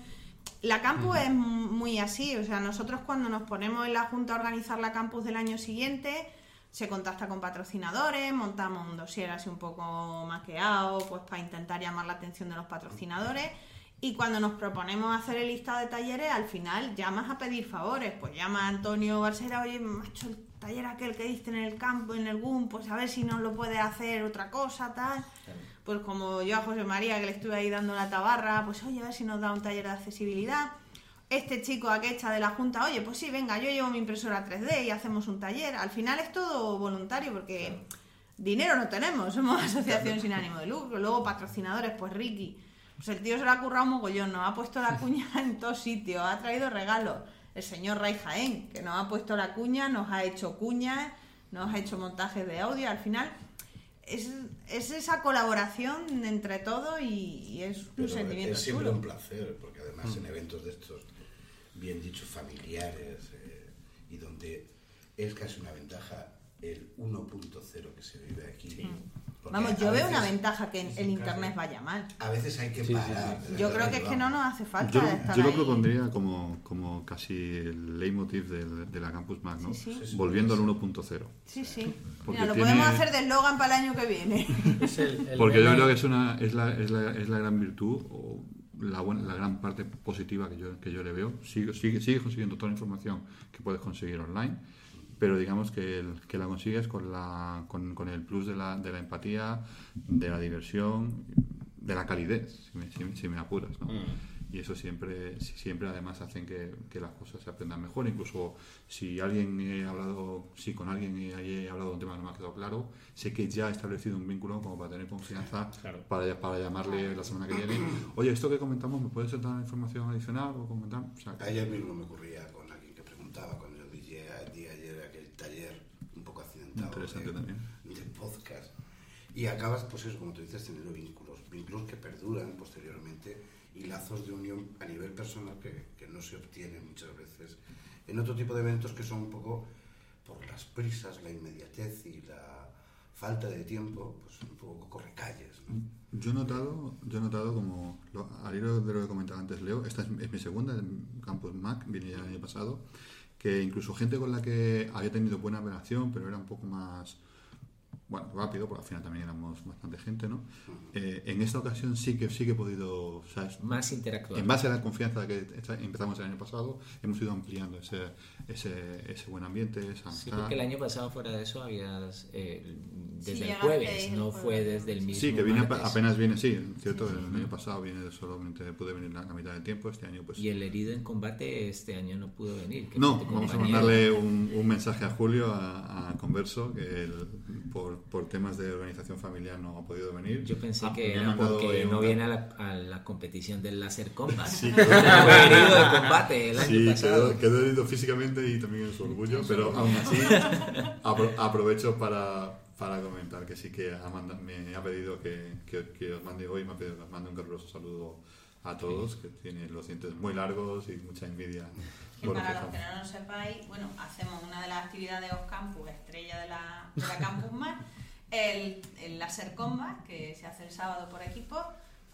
La campus es muy así, o sea, nosotros cuando nos ponemos en la junta a organizar la campus del año siguiente, se contacta con patrocinadores, montamos un dossier así un poco maqueado, pues para intentar llamar la atención de los patrocinadores. Y cuando nos proponemos hacer el listado de talleres, al final llamas a pedir favores. Pues llama a Antonio Barsera, oye, macho, el taller aquel que diste en el campo, en el GUM, pues a ver si nos lo puede hacer otra cosa, tal. Pues como yo a José María, que le estuve ahí dando la tabarra, pues oye, a ver si nos da un taller de accesibilidad. Este chico aquecha de la Junta, oye, pues sí, venga, yo llevo mi impresora 3D y hacemos un taller. Al final es todo voluntario porque dinero no tenemos, somos asociación sin ánimo de lucro. Luego patrocinadores, pues Ricky, pues el tío se lo ha currado un mogollón, nos ha puesto la cuña en todos sitios, ha traído regalos. El señor Ray Jaén, que nos ha puesto la cuña, nos ha hecho cuñas, nos ha hecho montajes de audio. Al final es, es esa colaboración entre todos y, y es un Pero sentimiento es siempre chulo. un placer, porque además en eventos de estos, bien dicho, familiares, eh, y donde es casi una ventaja el 1.0 que se vive aquí. Vamos, yo veo una ventaja que el internet vaya mal. A veces hay que Sí, sí, parar. de Yo creo que es que no nos hace falta Yo, estar yo lo ahí. propondría como, como casi el leitmotiv del- de, la Campus Mag, ¿no? Sí, sí. Volviendo al 1.0. Sí, sí. Porque Mira, lo tiene- podemos hacer de eslogan para el año que viene. Es el- el Porque yo creo que es, una, es, la, es, la, es la gran virtud o la, buena- la gran parte positiva que yo, que yo le veo. Sigue, sigue, sigue consiguiendo toda la información que puedes conseguir online, pero digamos que, el- que la consigues con, la, con, con el plus de la, de la empatía, de la diversión, de la calidez, si me, si, si me apuras. ¿no? Y eso siempre, si- siempre además hacen que, que las cosas se aprendan mejor. Incluso si alguien he hablado, si con alguien he, he hablado de un tema que no me ha quedado claro, sé que ya he establecido un vínculo como para tener confianza Claro. para, para llamarle la semana que viene. Oye, esto que comentamos, ¿me puedes dar información adicional o comentar? O sea, que- Ayer mismo me ocurría con alguien que preguntaba cuando yo dije a- di ayer aquel taller un Interesante de, también. de podcast. Y acabas, pues eso, como tú dices, teniendo vínculos, vínculos que perduran posteriormente y lazos de unión a nivel personal que, que no se obtienen muchas veces en otro tipo de eventos que son un poco por las prisas, la inmediatez y la falta de tiempo, pues un poco correcalles. ¿no? Yo he notado, yo he notado como, lo- al hilo de lo que comentaba antes Leo, esta es, es mi segunda en Campus Mac, vine ya el año pasado, incluso gente con la que había tenido buena relación, pero era un poco más, bueno, rápido, porque al final también éramos bastante gente, ¿no? Eh, en esta ocasión sí que sí que he podido, ¿sabes? Más interactuar. En base a la confianza que empezamos el año pasado, hemos ido ampliando ese, ese, ese buen ambiente, esa Sí, amistad. porque el año pasado fuera de eso habías eh, desde Sí, el jueves, el no jueves. fue desde el mismo Sí, que vine martes. apenas viene, sí, cierto, el año pasado viene solamente pude venir la, mitad del tiempo, este año pues Y el herido en combate este año no pudo venir. que no, vamos a mandarle un, un mensaje a Julio, a, a Converso, que él, por, por temas de organización familiar no ha podido venir. Yo pensé Ah, que era mandado porque no viene a la, a la competición del láser combat. Sí, fue herido de combate el año Sí, pasado. quedó, quedó herido físicamente y también en su orgullo, pero aún así apro- aprovecho para, para comentar que sí que ha manda- me ha pedido que, que- que os mande hoy, me ha pedido que os mande un caluroso saludo a todos, que tiene los dientes muy largos y mucha envidia. Que para los que no lo sepáis, bueno, hacemos una de las actividades de Campus, estrella de la, de la Campus Más, el, el Láser Combat, que se hace el sábado por equipo,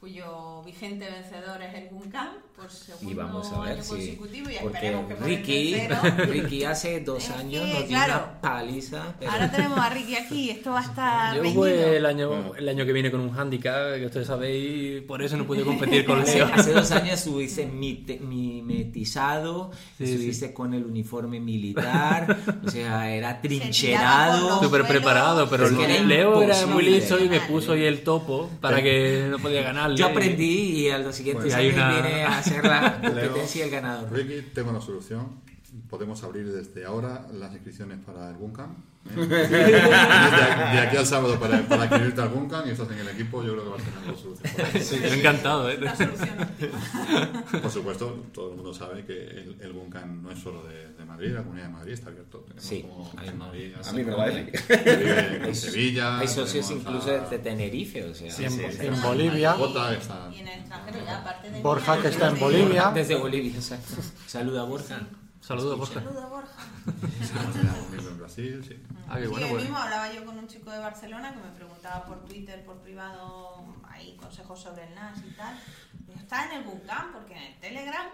cuyo vigente vencedor es el Guncan por segundo Y vamos a ver año si. consecutivo y Porque esperemos que Ricky. Ricky hace dos Es años que, nos dio claro, una paliza. pero- Ahora tenemos a Ricky aquí, esto va a estar Yo reñido. voy el año, el año que viene con un handicap, que ustedes sabéis, por eso no pude competir con Leo. hace dos años estuviste mite- mimetizado, Sí, estuviste con el uniforme militar, o sea, era trincherado. Súper preparado, pero Leo era muy listo y me puso ahí el topo para que no podía Yo aprendí y a los siguientes Bueno, años una- vine a hacer la competencia y el ganador. Ricky, tengo una solución. Podemos abrir desde ahora las inscripciones para el Guncan. ¿eh? De aquí al sábado para, para inscribirte al Guncan y estás en el equipo, yo creo que vas a tener para eso. Sí, encantado, ¿eh? Por supuesto, todo el mundo sabe que el, el no es solo de, de Madrid, la comunidad de Madrid está abierto. Tenemos Sí, como en. Madrid, A mí me lo va a decir. Vive en Sevilla. Hay socios incluso a- de Tenerife, o sea. Sí, en, sí, en sí. Bolivia. Está- Y en el extranjero ya, aparte de Borja, que está en Bolivia. Desde Bolivia, exacto. Saluda Borja. Saludos, Borja. Saludos, Borja. en Brasil, sí. Ah, qué Sí, bueno, el pues. mismo hablaba yo con un chico de Barcelona que me preguntaba por Twitter, por privado, ahí consejos sobre el NAS y tal. Digo, está en el Bucam porque en el Telegram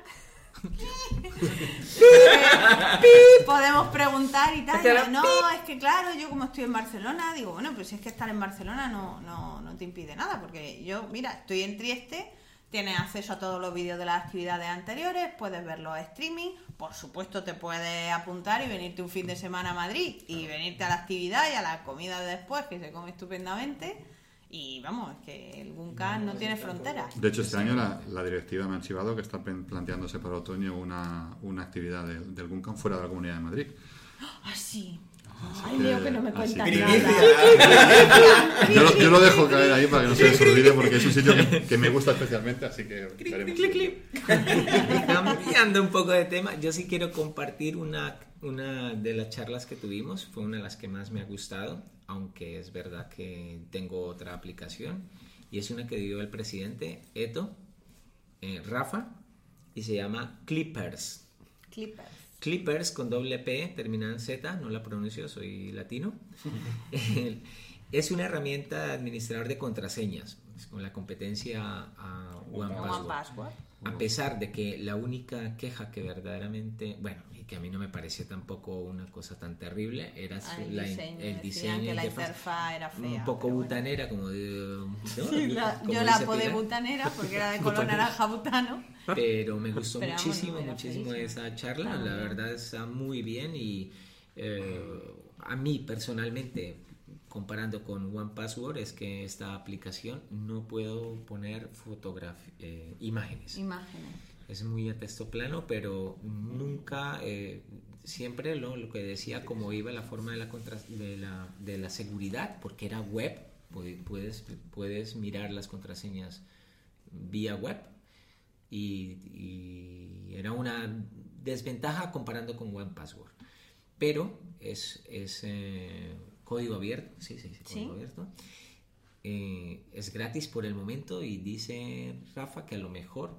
pi, podemos preguntar y tal. Y yo, no, es que claro, yo como estoy en Barcelona, digo, bueno, pues si es que estar en Barcelona no, no, no te impide nada, porque yo, mira, estoy en Trieste, tienes acceso a todos los vídeos de las actividades anteriores, puedes ver los streaming, por supuesto te puedes apuntar y venirte un fin de semana a Madrid y venirte a la actividad y a la comida de después, que se come estupendamente. Y vamos, es que el Guncan no tiene fronteras. De hecho, este año la, la directiva me ha archivado que está pen- planteándose para otoño una, una actividad del, del Guncan fuera de la Comunidad de Madrid. Ah, sí. Ay, Leo, que no me así que- nada. Yo, lo- yo lo dejo caer ahí para que no se les olvide porque es un sitio que, que me gusta especialmente, así que. Cambiando un poco de tema, yo sí quiero compartir una, una de las charlas que tuvimos, fue una de las que más me ha gustado, aunque es verdad que tengo otra aplicación, y es una que dio el presidente Eto, eh, Rafa, y se llama Clippers. Clippers. Clippers con doble P, terminada en Z, no la pronuncio, soy latino. es una herramienta de administrador de contraseñas, es con la competencia a One One Password. Password. A pesar de que la única queja que verdaderamente, bueno, que a mí no me pareció tampoco una cosa tan terrible, era Ah, el la- diseño. el diseño, que la interfaz, era fea. un poco bueno. butanera, como de... ¿no? Sí, la- Como yo la apodé butanera porque era de color naranja butano. pero me gustó Pero muchísimo, muchísimo esa charla. Claro, la verdad está muy bien y eh, a mí personalmente, comparando con One Password, es que esta aplicación no puedo poner eh, imágenes. Imágenes. Es muy a texto plano, pero nunca, eh, siempre lo, lo que decía, como iba la forma de la, contra- de la, de la seguridad, porque era web, pu- puedes, puedes mirar las contraseñas vía web y, y era una desventaja comparando con One Password. Pero es, es eh, código abierto, sí, sí, sí, código Sí. abierto. Eh, es gratis por el momento y dice Rafa que a lo mejor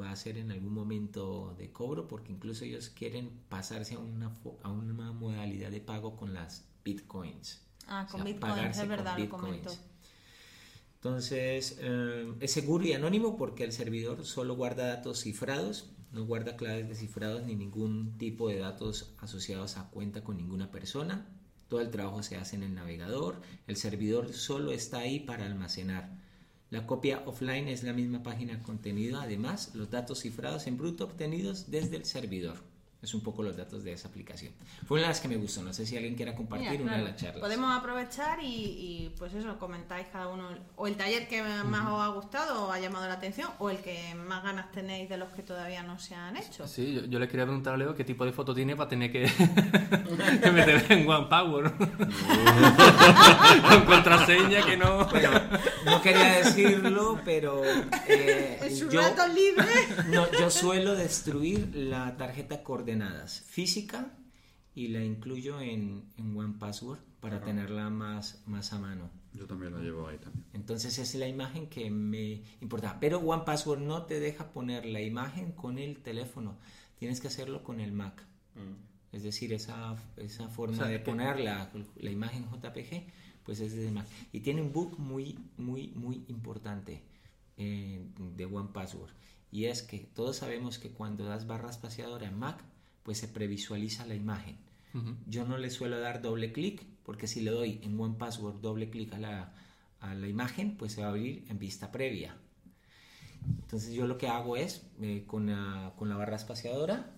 va a ser en algún momento de cobro porque incluso ellos quieren pasarse a una, a una modalidad de pago con las bitcoins. Ah, O con sea, bitcoins, es verdad, lo bitcoins. comentó. Entonces, eh, es seguro y anónimo porque el servidor solo guarda datos cifrados, no guarda claves descifrados ni ningún tipo de datos asociados a cuenta con ninguna persona. Todo el trabajo se hace en el navegador. El servidor solo está ahí para almacenar. La copia offline es la misma página de contenido. Además, los datos cifrados en bruto obtenidos desde el servidor. Es un poco los datos de esa aplicación. Fue una de las que me gustó. No sé si alguien quiera compartir Mira, una de claro, las charlas. Podemos aprovechar y, y, pues eso, comentáis cada uno o el taller que más os ha gustado o ha llamado la atención o el que más ganas tenéis de los que todavía no se han hecho. Sí, yo, yo le quería preguntar a Leo qué tipo de foto tiene para tener que, que meter en One Power. Con contraseña que no. No quería decirlo, pero eh, Es un yo, rato libre. no, yo suelo destruir la tarjeta coordenadas física y la incluyo en, en One Password para tenerla más, más a mano. Yo también lo llevo ahí también. Entonces es la imagen que me importa. Pero One Password no te deja poner la imagen con el teléfono. Tienes que hacerlo con el Mac. Es decir, esa, esa forma O sea, de poner la, la imagen JPG, pues es desde Mac. Y tiene un bug muy, muy, muy importante. eh, de One Password. Y es que todos sabemos que cuando das barra espaciadora en Mac, pues se previsualiza la imagen. Yo no le suelo dar doble clic, porque si le doy en One Password doble clic a la, a la imagen, pues se va a abrir en vista previa. Entonces yo lo que hago es, eh, con, la, con la barra espaciadora,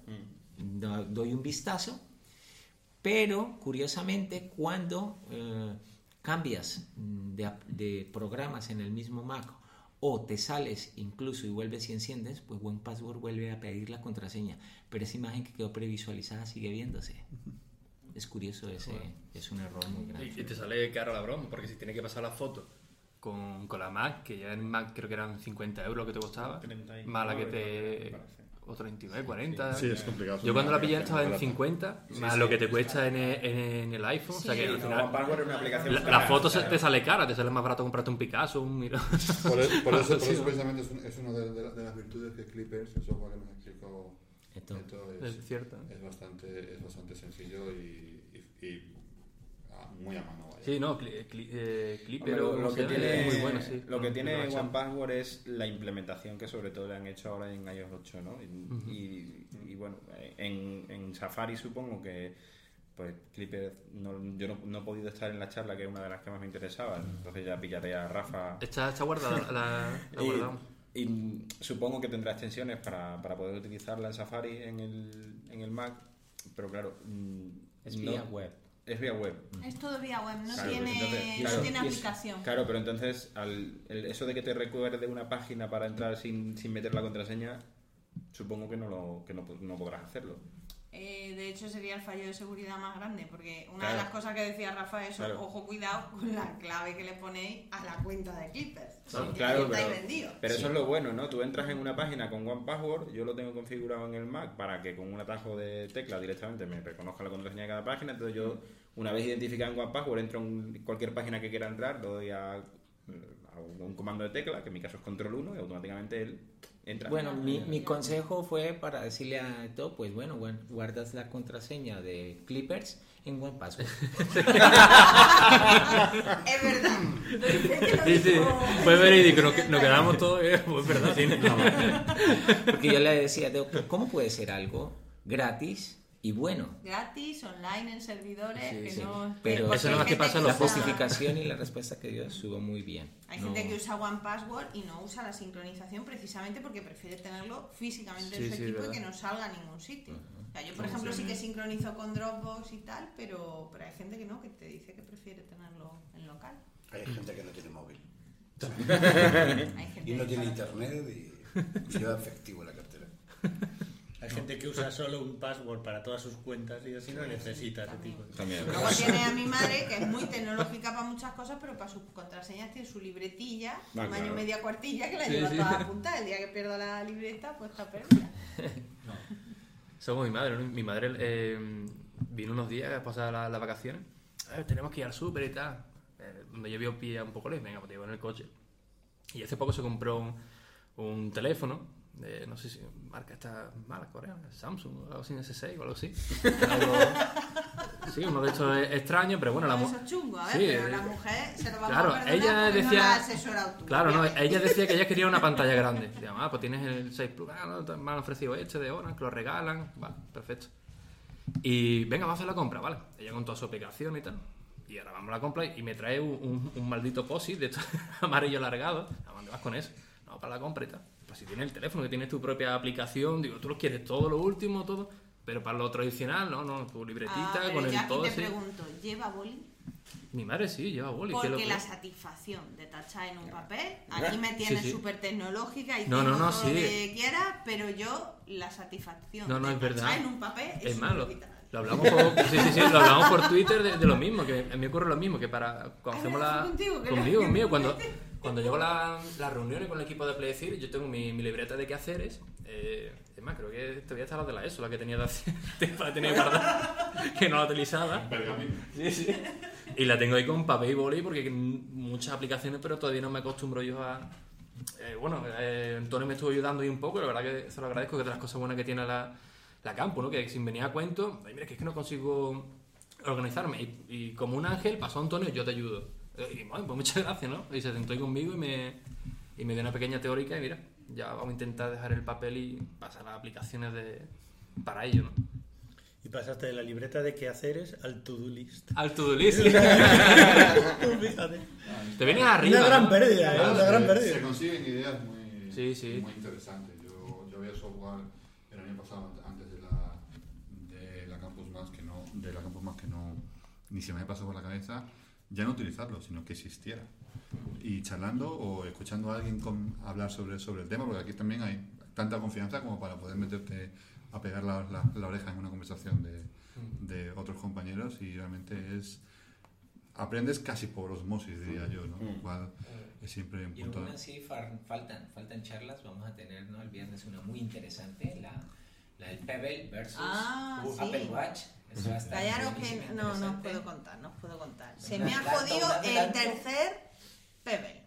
do- doy un vistazo, pero curiosamente cuando eh, cambias mm, de, de programas en el mismo Mac o te sales incluso y vuelves y enciendes, pues One Password vuelve a pedir la contraseña, pero esa imagen que quedó previsualizada sigue viéndose. Es curioso, ese es un error muy grande. Y, y te sale caro la broma, porque si tienes que pasar la foto con, con la Mac, que ya en Mac creo que eran 50 euros que te costaba, 39, más la que te... O 39, 40. Sí, es complicado. Yo cuando la pillé estaba en barata. 50, más sí, lo que te cuesta en el, en el iPhone. O sea que al final... La, cara, la foto se- te sale cara, te sale más barato comprarte un Picasso, un Miro. Por, e- por eso, por Sí, eso precisamente es, un- es una de, de de las virtudes que Clippers, el software que nos explicó Esto. Esto es, Es cierto. es bastante, es bastante sencillo y, y- y, muy a mano. Vaya. Sí, no, cli, cli- eh, Clipper Hombre, lo, que tiene, es muy bueno, sí. lo que tiene. One Password es la implementación que sobre todo le han hecho ahora en iOS 8, ¿no? Y, y- y bueno, en, en Safari supongo que pues Clipper, no, yo no, no he podido estar en la charla que es una de las que más me interesaba, entonces ya pillaré a Rafa. Está, está guardada, la, la Y- guardamos. Y, supongo que tendrá extensiones para, para poder utilizarla en Safari en el, en el Mac, pero claro, mm, Es no- vía web. Es vía web. Es todo vía web, no Claro, tiene, no tiene es- aplicación. Claro, pero entonces al, el- eso de que te recuerde una página para entrar sin, sin meter la contraseña, supongo que no lo que no, no podrás hacerlo. Eh, de hecho, sería el fallo de seguridad más grande, porque una Claro. de las cosas que decía Rafa es, Claro. ojo, cuidado con la clave que le ponéis a la cuenta de Clippers. Claro, porque claro, pero, pero eso es lo bueno, ¿no? Tú entras en una página con One Password, yo lo tengo configurado en el Mac para que con un atajo de tecla directamente me reconozca la contraseña de cada página, entonces yo, una vez identificado en One Password, entro en cualquier página que quiera entrar, lo doy a, a un comando de tecla, que en mi caso es control 1, y automáticamente él entra. Bueno, mi, mi consejo fue para decirle a todo, pues bueno, bueno, guardas la contraseña de Clippers en One Password. Es verdad. Sí, sí, fue verídico, nos, nos quedamos todos, eh, pues verdad, sí. Porque yo le decía, a Teo, ¿cómo puede ser algo gratis y bueno? Gratis, online, en servidores, Sí, que sí. no... Pero eso no es que pasa La usa- justificación y la respuesta que dio estuvo muy bien. Hay No- gente que usa One Password y no usa la sincronización precisamente porque prefiere tenerlo físicamente Sí, en su sí, equipo y que no salga a ningún sitio. O sea, yo, por ejemplo, sí que sincronizo con Dropbox y tal, pero, pero hay gente que no, que te dice que prefiere tenerlo en local. Hay gente que no tiene móvil. Hay gente Y no tiene internet y lleva efectivo en la cartera. Hay gente que usa solo un password para todas sus cuentas y así no necesita ese tipo de. Luego tiene a mi madre, que es muy tecnológica para muchas cosas, pero para sus contraseñas tiene su libretilla, Ah, tamaño claro. media cuartilla, que la Sí, lleva sí. toda apuntada. El día que pierda la libreta, pues está perdida. Somos mi madre, ¿no? Mi madre eh, vino unos días a pasar la- las vacaciones. "Eh, tenemos que ir al súper y tal. Eh, donde yo vio pilla un poco lejos, venga, pues te llevo en el coche. Y hace poco se compró un, un teléfono, de, no sé si marca esta mala coreana, Samsung o algo así, S6 o algo así. Algo- sí, uno de estos es extraño, pero bueno, la Eso mujer... es chungo, a ver, Sí, pero eh, la mujer se lo vamos claro, a ella decía- no la has asesorado tú. Claro, no, ella decía que ella quería una pantalla grande. Digo, ah, pues tienes el 6 Plus, ah, no, me han ofrecido este de Orange, que lo regalan, vale, perfecto. Y venga, vamos a hacer la compra, vale. Ella con toda su aplicación y tal. Y ahora vamos a la compra y me trae un, un- un maldito POSIT de estos amarillo alargado. ¿A dónde vas con eso? No, para la compra y tal. Si tienes el teléfono, que tienes tu propia aplicación, digo, tú lo quieres todo lo último, todo. Pero para lo tradicional, no, no, tu libretita Ah, pero con yo el aquí te pregunto, ¿lleva boli? Mi madre sí, lleva boli. ¿qué es Porque que- la satisfacción de tachar en un papel, aquí me tienes Sí, sí. súper tecnológica y No, no, no, todo sí. lo que quieras, pero yo la satisfacción No, no, de es tachar verdad. en un papel Es eso más, no lo, hablamos por, sí, sí, sí, lo hablamos por Twitter de, de lo mismo, que a mí ocurre lo mismo, que para cuando Ay, hacemos la- conmigo, cuando, cuando llego a la- las reuniones con el equipo de Playfear, yo tengo mi, mi libreta de quehaceres, eh, es más, creo que todavía está la de la ESO, la que tenía de hace- la tenía guardada, que no la utilizaba. Sí, sí. Y la tengo ahí con papel y boli porque muchas aplicaciones, pero todavía no me acostumbro yo a... eh, bueno, eh, Antonio me estuvo ayudando ahí un poco, y la verdad que se lo agradezco, que es de las cosas buenas que tiene la, la campo, ¿no? Que sin venir a cuento, ay, mira, que es que no consigo organizarme. Y, y como un ángel pasó Antonio, yo te ayudo. Y bueno, pues muchas gracias, ¿no? Y se sentó ahí conmigo y me, y me dio una pequeña teórica y mira, ya vamos a intentar dejar el papel y pasar a aplicaciones de, para ello, ¿no? Y pasaste de la libreta de quehaceres al to-do list. Al to-do list. Te vienes arriba. Una gran ¿no? pérdida, ¿eh? Una gran se, pérdida. se consiguen ideas muy, Sí, sí. muy interesantes. Yo, yo veía software el año pasado, antes de la, de la Campus Más, que no, de la Campus Más que no, ni se me había pasado por la cabeza, ya no utilizarlo, sino que existiera. Y charlando o escuchando a alguien con, hablar sobre, sobre el tema, porque aquí también hay tanta confianza como para poder meterte a pegar la, la, la oreja en una conversación de, de otros compañeros y realmente es aprendes casi por osmosis diría yo ¿no? lo cual es siempre un Y punto aún así faltan, faltan charlas, vamos a tener ¿no? el viernes una muy interesante, la, la del Pebble versus Ah, sí. Apple Watch. Eso Callaros que no, no os puedo contar, no os puedo contar. Se me ha jodido el tercer Pebble.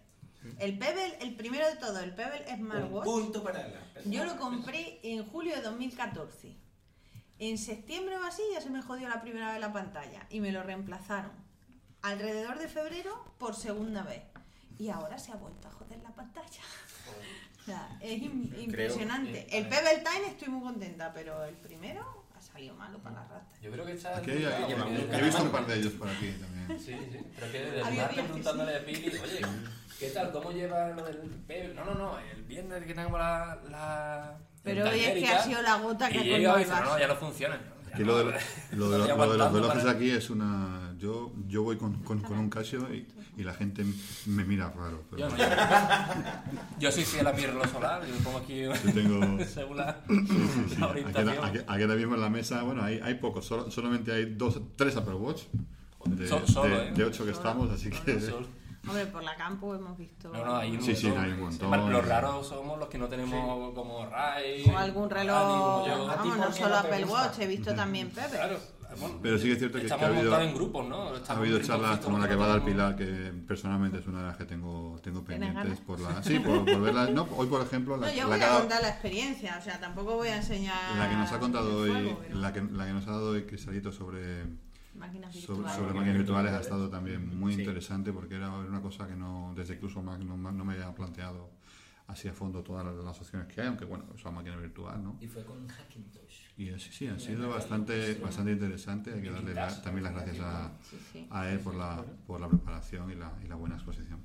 El Pebble, el primero de todo, el Pebble Smartwatch. punto para la Yo lo compré en julio de 2014. En septiembre o así ya se me jodió la primera vez la pantalla y me lo reemplazaron alrededor de febrero por segunda vez. Y ahora se ha vuelto a joder la pantalla. O sea, es im- impresionante. el Pebble Time estoy muy contenta, pero el primero malo para la rata. Yo creo que está... Aquí hay- hay- Porque- yo he visto un par de ellos por aquí también Sí, sí. Pero que desde el preguntándole a Pili, oye, ¿qué tal? ¿Cómo llevas lo del Pebble? No, no, no, el viernes que tengamos la... la Pero hoy es que ha sido la gota que y ha llega y dice, no, no, ya no funciona. Ya Aquí no, lo de, lo, de, estoy lo de los para- aquí es una yo yo voy con, con, con un Casio y, y la gente me mira raro pero Yo, no, yo, yo soy fiel a mi reloj solar, yo pongo aquí yo tengo según la, sí, sí, la aquí, orientación. aquí- aquí ahora mismo en la mesa bueno hay, hay pocos solo- solamente hay dos tres Apple Watch de, So- solo, de- ¿eh? de ocho que estamos así que Sol. Hombre, por la campo hemos visto. No, no, hay un Sí, sí, montón. hay un montón. Los raros somos los que no tenemos como Ray. O algún reloj. Como yo. Vamos, no solo Apple Watch, he visto también Pebble. Claro, Pero sí que es cierto que- que estamos ha habido- montados en grupos, ¿no? ha habido charlas como la que va a dar Pilar que personalmente es una de las que tengo tengo ¿Tienes pendientes por la sí por, por verla no hoy por ejemplo la, No, yo la voy que a contar la experiencia, o sea, tampoco voy a enseñar. La que nos ha contado hoy, pero la, que, la que nos ha dado hoy Cristalito sobre, Máquinas sobre, virtuales. sobre máquinas virtuales ha estado también muy Sí. interesante porque era una cosa que no desde que uso Mac no, no me había planteado así a fondo todas las, las opciones que hay, aunque bueno, es una máquina virtual, ¿no? Y fue con Hackintosh. Y eh, sí, sí, han sido bastante, bastante interesante. Hay que darle la- también las gracias a, él por la, por la preparación y la, y la buena exposición.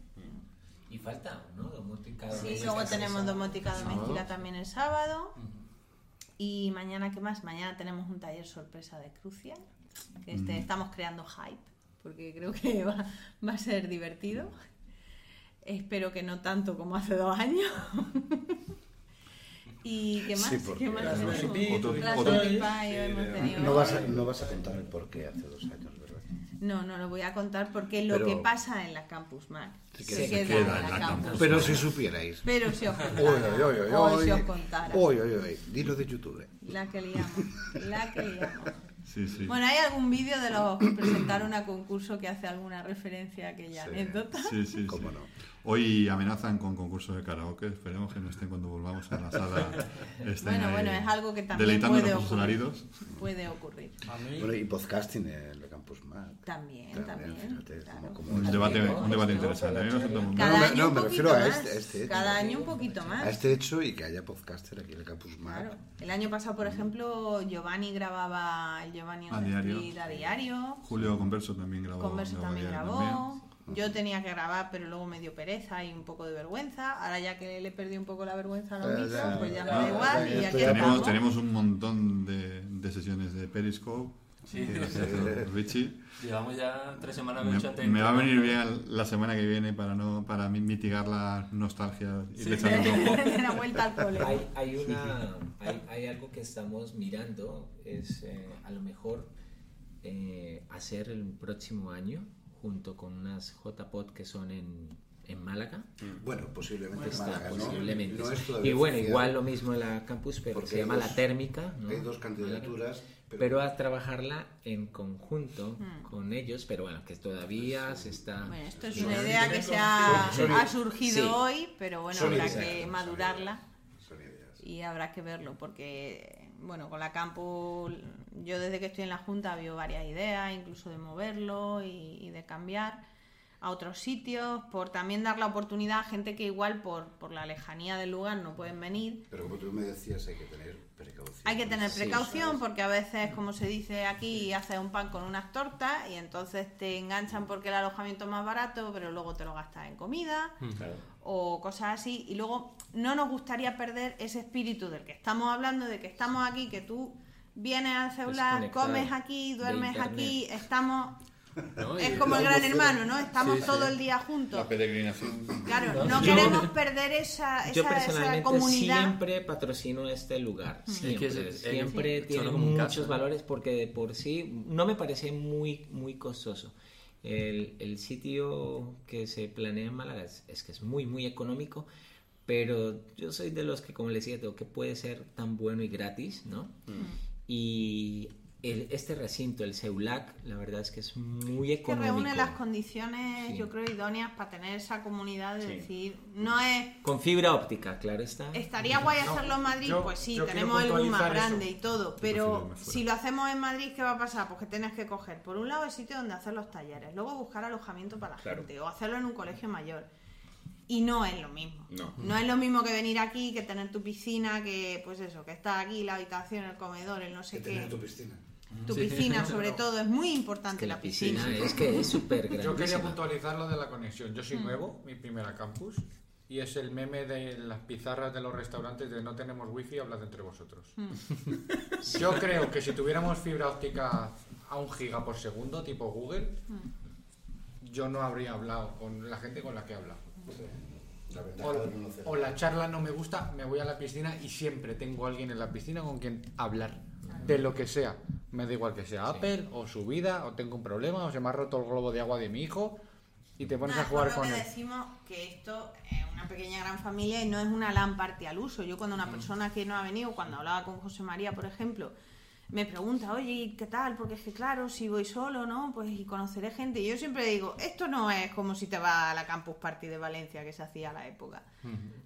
Y falta, ¿no? Domótica. Sí, luego tenemos domótica doméstica también el sábado. Y mañana, ¿qué más? Mañana tenemos un taller sorpresa de Crucial. Que este, Mm. Estamos creando hype, porque creo que va, va a ser divertido. Espero que no tanto como hace dos años. ¿Y qué más? Sí, porque ¿Qué más No vas, a, no vas a contar el por qué hace dos años, ¿verdad? No, no lo voy a contar porque lo Pero- que pasa en la Campus Mac Se queda- se queda en en la, la Campus. campus. Pero si supierais. Pero si os contara. uy, uy, uy, Hoy si os contara. Uy, uy, uy. Dilo de YouTube. La que liamos. La que liamos. Sí, sí. Bueno, hay algún vídeo de los que presentaron a concurso que hace alguna referencia a aquella Sí. anécdota. Sí, sí, ¿Cómo no? Hoy amenazan con concursos de karaoke. Esperemos que no estén cuando volvamos a la sala. estén Bueno, bueno, es algo que también puede ocurrir. Puede ocurrir. A mí, Bueno, y podcasting en la Campus Mac. También, también. fíjate, claro. como- como Un debate, un debate interesante. A mí me resulta muy- Cada No, me- año no, un me poquito refiero a este- este hecho. Cada año un poquito más. A este hecho y que haya podcaster aquí en la Campus Mac. Claro. El año pasado, por ejemplo, Giovanni grababa el Giovanni A the diario. A diario. Julio Converso también grabó. Converso grabó también grabó. Yo tenía que grabar, pero luego me dio pereza y un poco de vergüenza. Ahora ya que le perdí un poco la vergüenza a los Eh, micros, ya, pues ya me ya, da ya, igual ya y aquí estoy Tenemos, estamos. tenemos un montón de, de sesiones de Periscope. Sí. hace Richie. Llevamos ya tres semanas Me, me va a venir bien la semana que viene para no para mi- mitigar la nostalgia y Sí. vuelta al cole. Hay, hay, una, hay, hay algo que estamos mirando, es eh, a lo mejor eh, hacer el próximo año, junto con unas JPod que son en, en Málaga. Bueno, posiblemente Está, Málaga, ¿no? posiblemente. No y bueno, igual lo mismo en la campus, pero porque se llama dos- La Térmica. ¿no? Hay dos candidaturas, pero, Pero a trabajarla en conjunto con ellos, pero bueno, que todavía se está... Bueno, esto es una idea que se ha, ha surgido sí. hoy, pero bueno, Son habrá ideas, que madurarla son ideas. y habrá que verlo, porque bueno, con la campus, yo desde que estoy en la Junta veo varias ideas, incluso de moverlo y, y de cambiar. a otros sitios, por también dar la oportunidad a gente que igual por, por la lejanía del lugar no pueden venir. Pero como tú me decías, hay que tener precaución. Hay que tener Sí, precaución porque a veces, como se dice aquí, haces un pan con unas tortas y entonces te enganchan porque el alojamiento es más barato, pero luego te lo gastas en comida o cosas así. Y luego no nos gustaría perder ese espíritu del que estamos hablando, de que estamos aquí, que tú vienes al celular, comes aquí, duermes aquí, estamos... ¿no? Es como el gran hermano, ¿no? Estamos Sí, sí. todo el día juntos. La peregrinación. Claro, no Yo- queremos perder esa, Yo esa, esa personalmente comunidad. siempre patrocino este lugar. Siempre, es- siempre sí, tiene muchos caso. valores porque de por sí no me parece muy, muy costoso. El, el sitio que se planea en Málaga es, es que es muy, muy económico, pero yo soy de los que, como les decía, tengo que puede ser tan bueno y gratis, ¿no? Y el- este recinto, el Seulac, la verdad es que es muy que económico. reúne las condiciones, Sí. yo creo, idóneas para tener esa comunidad de Sí. decir, no es, Con fibra óptica, claro está. estaría guay No, hacerlo en Madrid, yo- pues sí, tenemos el boom más grande y todo, pero si lo hacemos en Madrid, ¿qué va a pasar? Pues que tienes que coger, por un lado, el sitio donde hacer los talleres, luego buscar alojamiento para la Claro. gente, o hacerlo en un colegio mayor. Y no es lo mismo. No. es lo mismo que venir aquí, que tener tu piscina, que pues eso, que está aquí, la habitación, el comedor, el no sé Que qué. tener tu piscina. Tu piscina, sobre todo, es muy importante que la piscina piscina. es que es súper grande. Yo quería puntualizar lo de la conexión. Yo soy nuevo, mi primera campus, y es el meme de las pizarras de los restaurantes de no tenemos wifi, hablad entre vosotros. Yo creo que si tuviéramos fibra óptica a un giga por segundo, tipo Google, yo no habría hablado con la gente con la que he hablado. La ventaja O, o la charla no me gusta, me voy a la piscina y siempre tengo a alguien en la piscina con quien hablar. De lo que sea. Me da igual que sea Apple, o su vida, o tengo un problema, o se me ha roto el globo de agua de mi hijo, y te pones a jugar con que él. decimos que esto es una pequeña gran familia y no es una LAN party al uso. Yo cuando una persona que no ha venido, cuando hablaba con José María, por ejemplo, me pregunta, oye, ¿y ¿qué tal? Porque es que claro, si voy solo, ¿no? Pues y conoceré gente. Y yo siempre digo, esto no es como si te vas a la Campus Party de Valencia que se hacía a la época.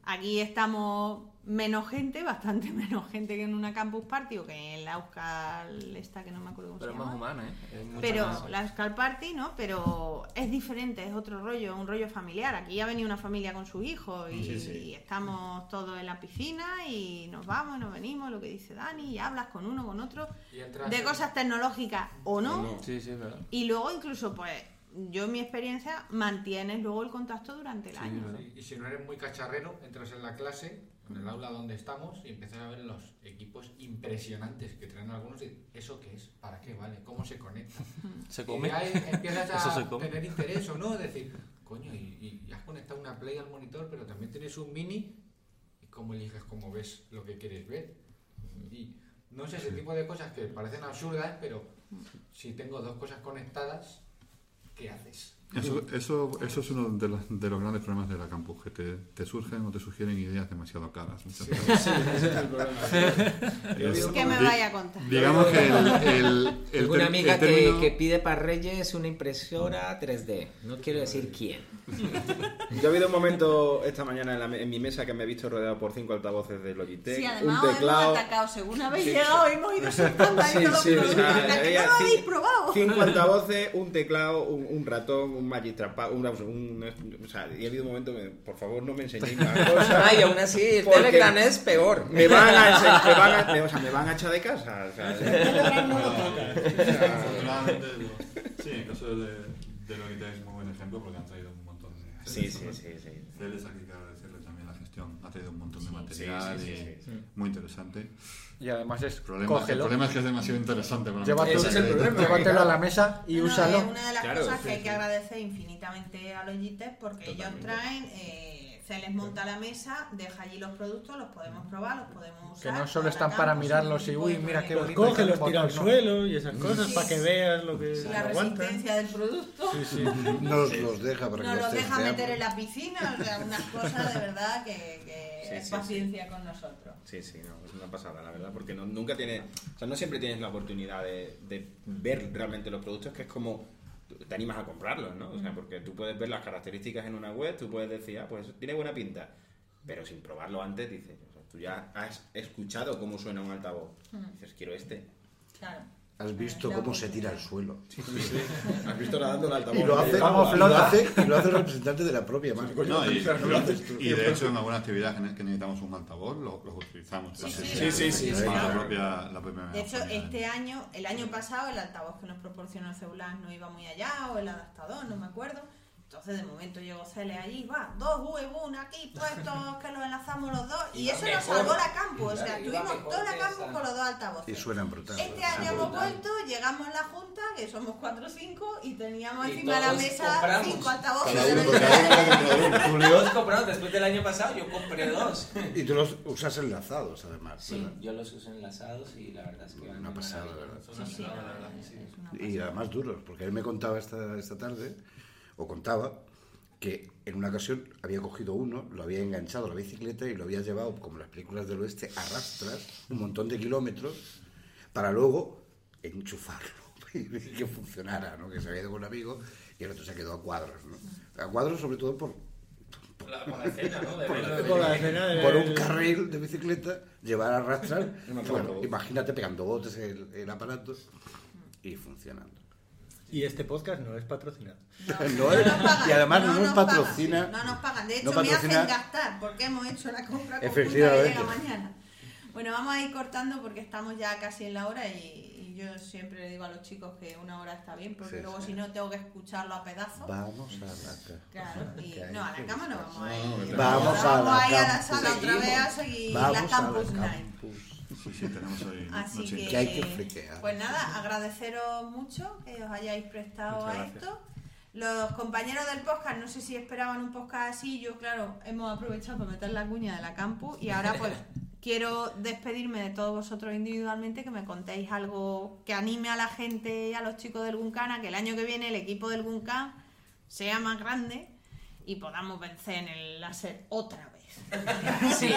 Aquí estamos menos gente, bastante menos gente que en una Campus Party o que en la Euskal esta que no me acuerdo cómo Pero se es más llama. humana, ¿eh? Es Pero más- la Skull Party, ¿no? Pero es diferente, es otro rollo, un rollo familiar. Aquí ha venido una familia con su hijo y, y estamos todos en la piscina y nos vamos nos venimos, lo que dice Dani, y hablas con uno, con otro, Y entras de cosas tecnológicas o no. Sí, sí, verdad. Y luego incluso, pues, yo en mi experiencia, mantienes luego el contacto durante el año. Y si no eres muy cacharrero, entras en la clase, en el aula donde estamos, y empiezas a ver los equipos impresionantes que traen algunos. Y, ¿Eso qué es? ¿Para qué vale? ¿Cómo se conecta? Se Y come. ya em- empiezas a tener interés o no, decir, coño, y, y has conectado una Play al monitor, pero también tienes un mini, y cómo eliges cómo ves lo que quieres ver. Y no sé, ese tipo de cosas que parecen absurdas, pero si tengo dos cosas conectadas, ¿qué haces? Eso, eso, eso es uno de los, de los grandes problemas de la campus, que te, te surgen o te sugieren ideas demasiado caras. muchas veces. Es- Que me di- vaya a contar. Digamos que el, el, el una amiga el que, término- que pide para Reyes una impresora 3D. No quiero decir quién. Yo he habido un momento esta mañana en, la me- en mi mesa que me he visto rodeado por cinco altavoces de Logitech, Sí, un además os teclado, hemos atacado según habéis Sí, llegado y hemos ido soltando ahí Sí, sí, o sea, que no lo habéis probado. cinco altavoces, un teclado, un, un ratón, un Magic Trackpad, un, un- o sea, y ha habido un momento que, por favor, no me enseñéis más cosas. Ay, aún así, el Telegram es peor. Me van a, me van a, me- o sea, me van a echar de casa. o sea, Afortunadamente, lo- sí, en el caso de, de Logitech es un muy buen ejemplo porque han traído un montón de... Sí, sí, sí, sí. CLs aquí que agradecerle también la gestión. Ha traído un montón de material sí, sí, y sí, sí. muy interesante. Y además es El problema, el cógelo, problema es que es demasiado interesante. para llévatelo, Ese es el problema, llévatelo claro. a la mesa y No, no, úsalo. Es una de las Claro, cosas sí, que hay sí. que agradecer infinitamente a Logitech porque ellos Totalmente. traen, eh, se les monta la mesa, deja allí los productos, los podemos probar, los podemos usar. Que no solo para están para mirarlos y, uy, mira qué problema. Los bonito. coge, los tira al suelo y esas cosas Sí. para que veas lo que La aguanta. resistencia del producto. Sí, sí. Nos los deja para que Nos los los deja meter en la piscina, o sea, unas cosas de verdad que, que Sí, es sí, paciencia con nosotros. Sí, sí, no, es una pasada, la verdad, porque no- nunca tienes, o sea, no siempre tienes la oportunidad de, de ver realmente los productos, que es como te animas a comprarlos, ¿no? O sea, porque tú puedes ver las características en una web, tú puedes decir, ah, pues tiene buena pinta, pero sin probarlo antes dices, o sea, tú ya has escuchado cómo suena un altavoz, dices, quiero este. Claro. Has visto cómo se tira al suelo. Has visto nadando el altavoz. Y lo hace, Vamos, y lo hace, y lo hace el representante de la propia marca. No, y, de hecho en alguna actividad que ne- que necesitamos un altavoz lo- los utilizamos. Sí, sí, Sí, sí, sí. Con la claro. propia, la propia De hecho, este año, el año pasado, el altavoz que nos proporcionó el celular no iba muy allá, o el adaptador, no me acuerdo. Entonces, de momento llegó Cele allí, va, dos USB aquí puestos, que los enlazamos los dos, y eso nos salvó la campus. O sea, tuvimos toda la campus esta. con los dos altavoces. Y suenan brutal. Este año hemos brutal. vuelto, llegamos a la junta, que somos cuatro o cinco, y teníamos Y encima de la mesa compramos. cinco altavoces. Todos compraron después del año pasado, yo compré dos. Y tú los usas enlazados, además. Sí, ¿verdad? yo los uso enlazados y la verdad es que Una pasada. ¿verdad? Sí, sí, Y además duros, porque él me contaba esta, esta tarde, o contaba, que en una ocasión había cogido uno, lo había enganchado a la bicicleta y lo había llevado, como las películas del oeste, a rastras un montón de kilómetros para luego enchufarlo y que funcionara, ¿no? Que se había ido con un amigo y el otro se quedó a cuadros, ¿no? A cuadros sobre todo por, Por la, por la escena, ¿no? De Por verlo. Con la escena del- por un carril de bicicleta, llevar a arrastrar, Una bueno, imagínate pegando botes el, el aparato y funcionando. Y este podcast no es patrocinado. No, No pagan, y además no nos pagan, patrocina- sí, no nos pagan. De no hecho, me hacen gastar porque hemos hecho la compra conjunta que Efectivamente. llega mañana. Bueno, vamos a ir cortando porque estamos ya casi en la hora y, y yo siempre le digo a los chicos que una hora está bien porque Sí, luego sí. si no tengo que escucharlo a pedazos. Vamos a la ca- Claro, y no, a la cama no vamos a ir. Vamos a Vamos la a ir a la campus. sala otra vez a seguir la Vamos a Campus la Night. Campus. Sí, sí, tenemos hoy Así noche. que, Que hay que friquear. pues nada, agradeceros mucho que os hayáis prestado Muchas a gracias. esto. Los compañeros del podcast, no sé si esperaban un podcast así, yo claro, hemos aprovechado para meter la cuña de la campus y ahora pues quiero despedirme de todos vosotros individualmente, que me contéis algo que anime a la gente y a los chicos del Guncan a que el año que viene el equipo del Guncan sea más grande y podamos vencer en el láser otra vez. Sí,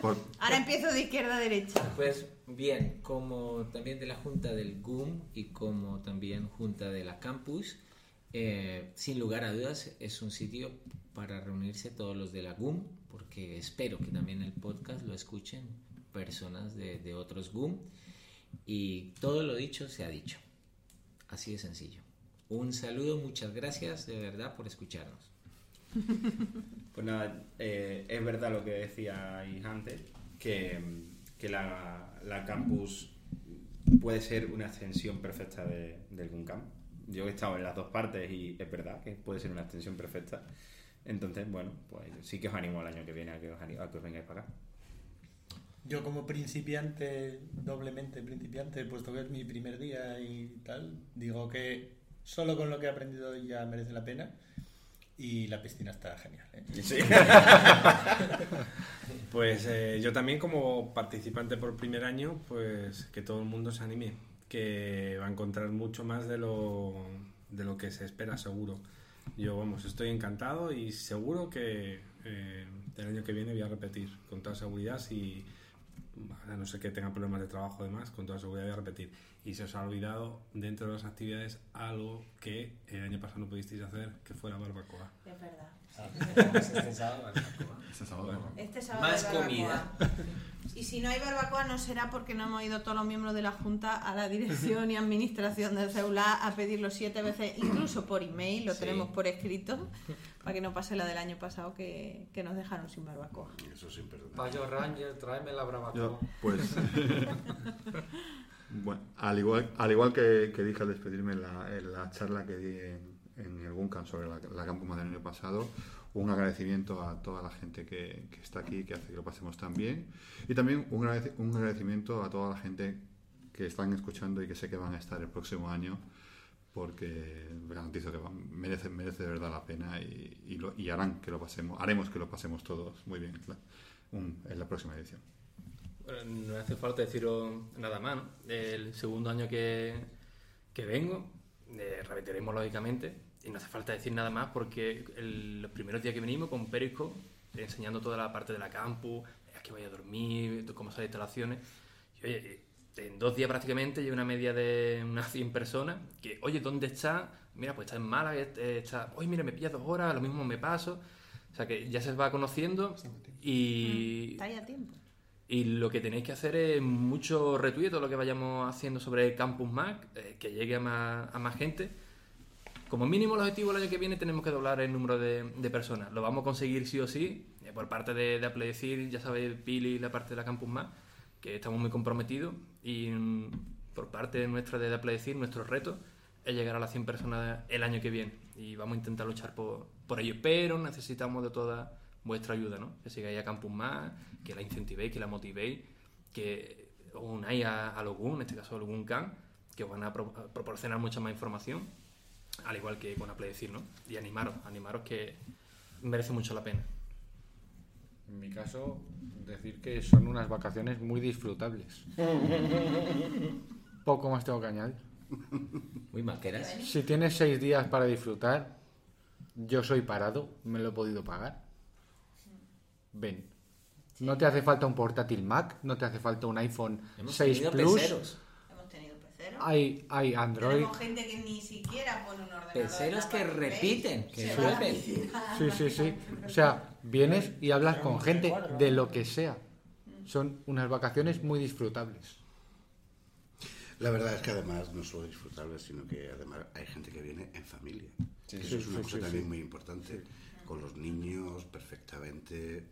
Por- Ahora empiezo de izquierda a derecha. pues bien, como también de la junta del GUM y como también junta de la campus, eh, sin lugar a dudas es un sitio para reunirse todos los de la GUM, porque espero que también el podcast lo escuchen personas de, de otros GUM y todo lo dicho se ha dicho. Así de sencillo. Un saludo, muchas gracias de verdad por escucharnos. Pues nada, eh, es verdad lo que decíais antes, que, que la, la campus puede ser una extensión perfecta de, del Guncamp. Yo he estado en las dos partes y es verdad que puede ser una extensión perfecta. Entonces, bueno, pues sí que os animo el año que viene a que os, ani- a que os vengáis para acá. Yo como principiante, doblemente principiante, puesto que es mi primer día y tal, digo que solo con lo que he aprendido ya merece la pena y la piscina está genial. ¿eh? Pues eh, yo también como participante por primer año, pues que todo el mundo se anime, que va a encontrar mucho más de lo, de lo que se espera seguro. Yo, vamos, estoy encantado y seguro que eh, el año que viene voy a repetir, con toda seguridad, si, no ser que tenga problemas de trabajo además, con toda seguridad voy a repetir. Y se os ha olvidado dentro de las actividades algo que el año pasado no pudisteis hacer, que fue la barbacoa. Es verdad. Este sábado, Este sábado, ¿no? Este sábado Más barbacoa. comida. Y si no hay barbacoa no será porque no hemos ido todos los miembros de la Junta a la dirección y administración del celular a pedirlo siete veces, incluso por email, lo Sí. tenemos por escrito, para que no pase la del año pasado que, que nos dejaron sin barbacoa. Eso es imperdonable. Payo Ranger, tráeme la bravacoa. Yo, pues. bueno, al igual, al igual que, que dije al despedirme en la, en la charla que di en, en el Guncan sobre la, la Campus Madrid el año pasado, un agradecimiento a toda la gente que, que está aquí, que hace que lo pasemos tan bien. Y también un, un agradecimiento a toda la gente que están escuchando y que sé que van a estar el próximo año porque garantizo que merece, merece de verdad la pena y, y, lo- y harán que lo pasemos, haremos que lo pasemos todos muy bien en la- un- en la próxima edición. Bueno, no hace falta deciros nada más. ¿no? El segundo año que, que vengo, eh, repetiremos lógicamente, y no hace falta decir nada más porque el- los primeros días que venimos con Periscope, enseñando toda la parte de la campus, a qué vaya a dormir, cómo son las instalaciones, y oye, en dos días prácticamente llevo una media de unas 100 personas que, oye, ¿dónde está? Mira, pues está en Málaga, eh, está, oye, mira, me pilla dos horas, lo mismo me paso. O sea que ya se va conociendo y, Está ahí a tiempo. Y lo que tenéis que hacer es mucho retweet todo lo que vayamos haciendo sobre Campus Mac, eh, que llegue a más, a más gente. Como mínimo el objetivo el año que viene tenemos que doblar el número de, de personas. Lo vamos a conseguir sí o sí, eh, por parte de, de ya sabéis, Pili y la parte de la Campus Mac, que estamos muy comprometidos. Y mm, por parte nuestra de Apple nuestro reto es llegar a las 100 personas el año que viene. Y vamos a intentar luchar por, ello. Pero necesitamos de toda vuestra ayuda, ¿no? Que sigáis a Campus Más, que la incentivéis, que la motivéis, que unáis a, a Logun, en este caso a Logun Can, que os van a proporcionar mucha más información, al igual que con Apple Decir, ¿no? Y animaros, animaros que merece mucho la pena. En mi caso, decir que son unas vacaciones muy disfrutables. Poco más tengo que añadir. Muy maqueras. Si tienes seis días para disfrutar, yo soy parado, me lo he podido pagar. Ven. No te hace falta un portátil Mac, no te hace falta un iPhone Hemos 6 tenido Plus. Hay, hay Android. Tenemos gente que ni siquiera pone un ordenador. en Peceros que repiten, que la vuelven. Sí, sí, sí. O sea, vienes y hablas con gente de lo que sea. Son unas vacaciones muy disfrutables. La verdad es que además no solo disfrutables, sino que además hay gente que viene en familia. Sí, Eso sí, es una sí, cosa sí, también sí. muy importante. Con los niños, perfectamente.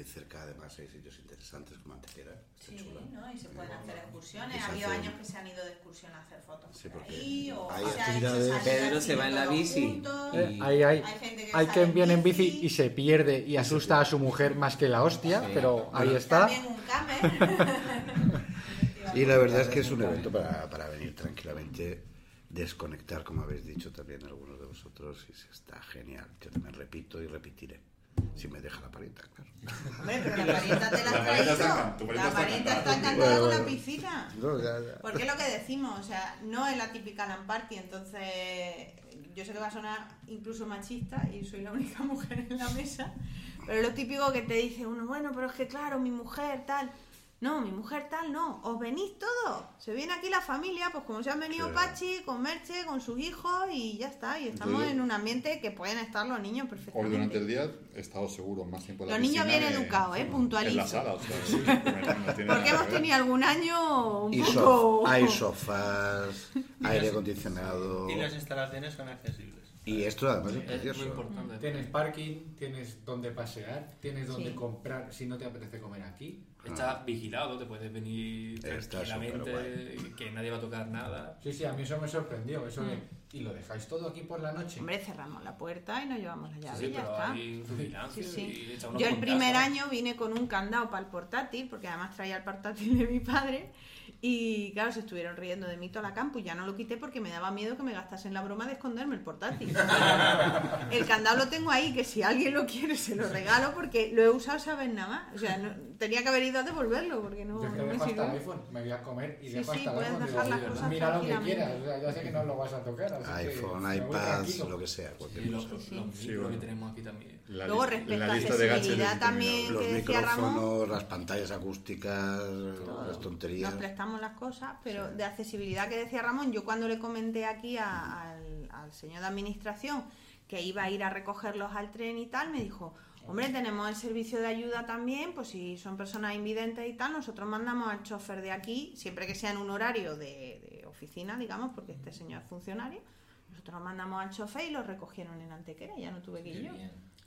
Eh, cerca además hay sitios interesantes como Antequera. Sí, chula. ¿no? Y se pueden hacer excursiones. Ha habido hacen- años que se han ido de excursión a hacer fotos Sí, porque ahí, o hay se ha hecho actividades- Pedro se va en la bici. Eh, Hay, hay, Hay gente que hay quien en viene en bici bici. y se pierde y asusta a su mujer más que la hostia, Sí. pero ahí está. Un. Y la verdad es que es un evento para, para venir tranquilamente, desconectar, como habéis dicho también algunos de vosotros, y se está genial. Yo también repito y repetiré, si me deja la parienta, claro. Hombre, pero la parienta te la has traído. La parienta está encantada con la piscina. No, ya, ya. Porque es lo que decimos, o sea, no es la típica LAN party, entonces yo sé que va a sonar incluso machista y soy la única mujer en la mesa, pero lo típico que te dice uno, bueno, pero es que claro, mi mujer tal. No, mi mujer tal no, os venís todos. Se viene aquí la familia, pues como se han venido. Pachi, con Merche, con sus hijos y ya está. Y estamos Entonces- en un ambiente que pueden estar los niños Hoy perfectamente. durante el día he estado seguro más tiempo en la Los niños bien educados, ¿eh? En la Puntualizo. sala, o sea, no tiene Porque hemos tenido algún año un Y poco... hay sofás, aire acondicionado. Y las instalaciones son accesibles. Y esto además es Es muy precioso. importante. Tienes parking, tienes donde pasear, tienes donde Sí. comprar si no te apetece comer aquí. Estás vigilado, te puedes venir Está tranquilamente, que nadie va a tocar nada. Sí, sí, a mí eso me sorprendió. Eso Mm. y lo dejáis todo aquí por la noche. Hombre, cerramos la puerta y nos llevamos la llave Sí, y ya pero está. hay Sí, sí. y Yo el primer casa. año vine con un candado para el portátil, porque además traía el portátil de mi padre. Y claro, se estuvieron riendo de mí toda la campus. Ya no lo quité porque me daba miedo que me gastasen la broma de esconderme el portátil. el candado lo tengo ahí, que si alguien lo quiere se lo regalo porque lo he usado, ¿sabes? Nada más. O sea, no- tenía que haber ido a devolverlo porque no, Yo es que no me iPhone, me voy a comer y Sí, dejo sí, hasta el puedes dejar digo, las cosas mira lo que quieras, o sea, ya sé que no lo vas a tocar. Así que iPhone, iPads, tranquilo. lo que sea, cualquier los, cosa. los Sí, bueno. que tenemos aquí también. La Luego, respecto la a lista accesibilidad es también. Los que decía Ramón. micrófonos, las pantallas acústicas, las tonterías. Nos prestamos las cosas, pero de accesibilidad que decía Ramón, yo cuando le comenté aquí a- al, al señor de administración que iba a ir a recogerlos al tren y tal, me dijo, hombre, tenemos el servicio de ayuda también, pues si son personas invidentes y tal, nosotros mandamos al chofer de aquí, siempre que sea en un horario de, de oficina, digamos, porque este señor es funcionario, nosotros mandamos al chofer y los recogieron en Antequera, ya no tuve que ir yo.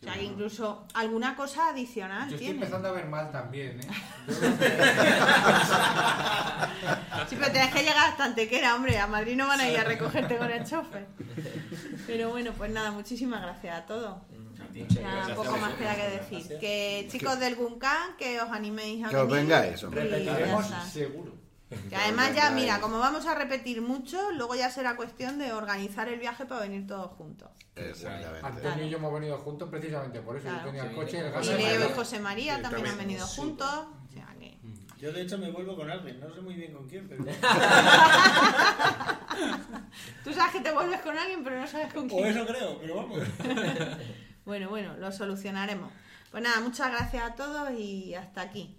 O sea, que incluso alguna cosa adicional Yo estoy tiene. empezando a ver mal también, ¿eh? Sí, pero tenés que llegar hasta Antequera, hombre. A Madrid no van a ir a recogerte con el chofer. Pero bueno, pues nada, muchísimas gracias a todos. Ya poco más queda que decir. Que chicos del Guncan, que os animéis a Que os venir. vengáis, hombre. Y ya Repetiremos seguro. Que además ya, mira, como vamos a repetir mucho, luego ya será cuestión de organizar el viaje para venir todos juntos. Exactamente. Antonio y yo hemos venido juntos precisamente por eso. Claro. Yo tenía el coche, el Y gas Leo y José María Sí, también han venido juntos. O sea que... Yo de hecho me vuelvo con alguien, no sé muy bien con quién, pero... Tú sabes que te vuelves con alguien, pero no sabes con o quién. eso creo, pero vamos. Bueno, bueno, lo solucionaremos. Pues nada, muchas gracias a todos y hasta aquí.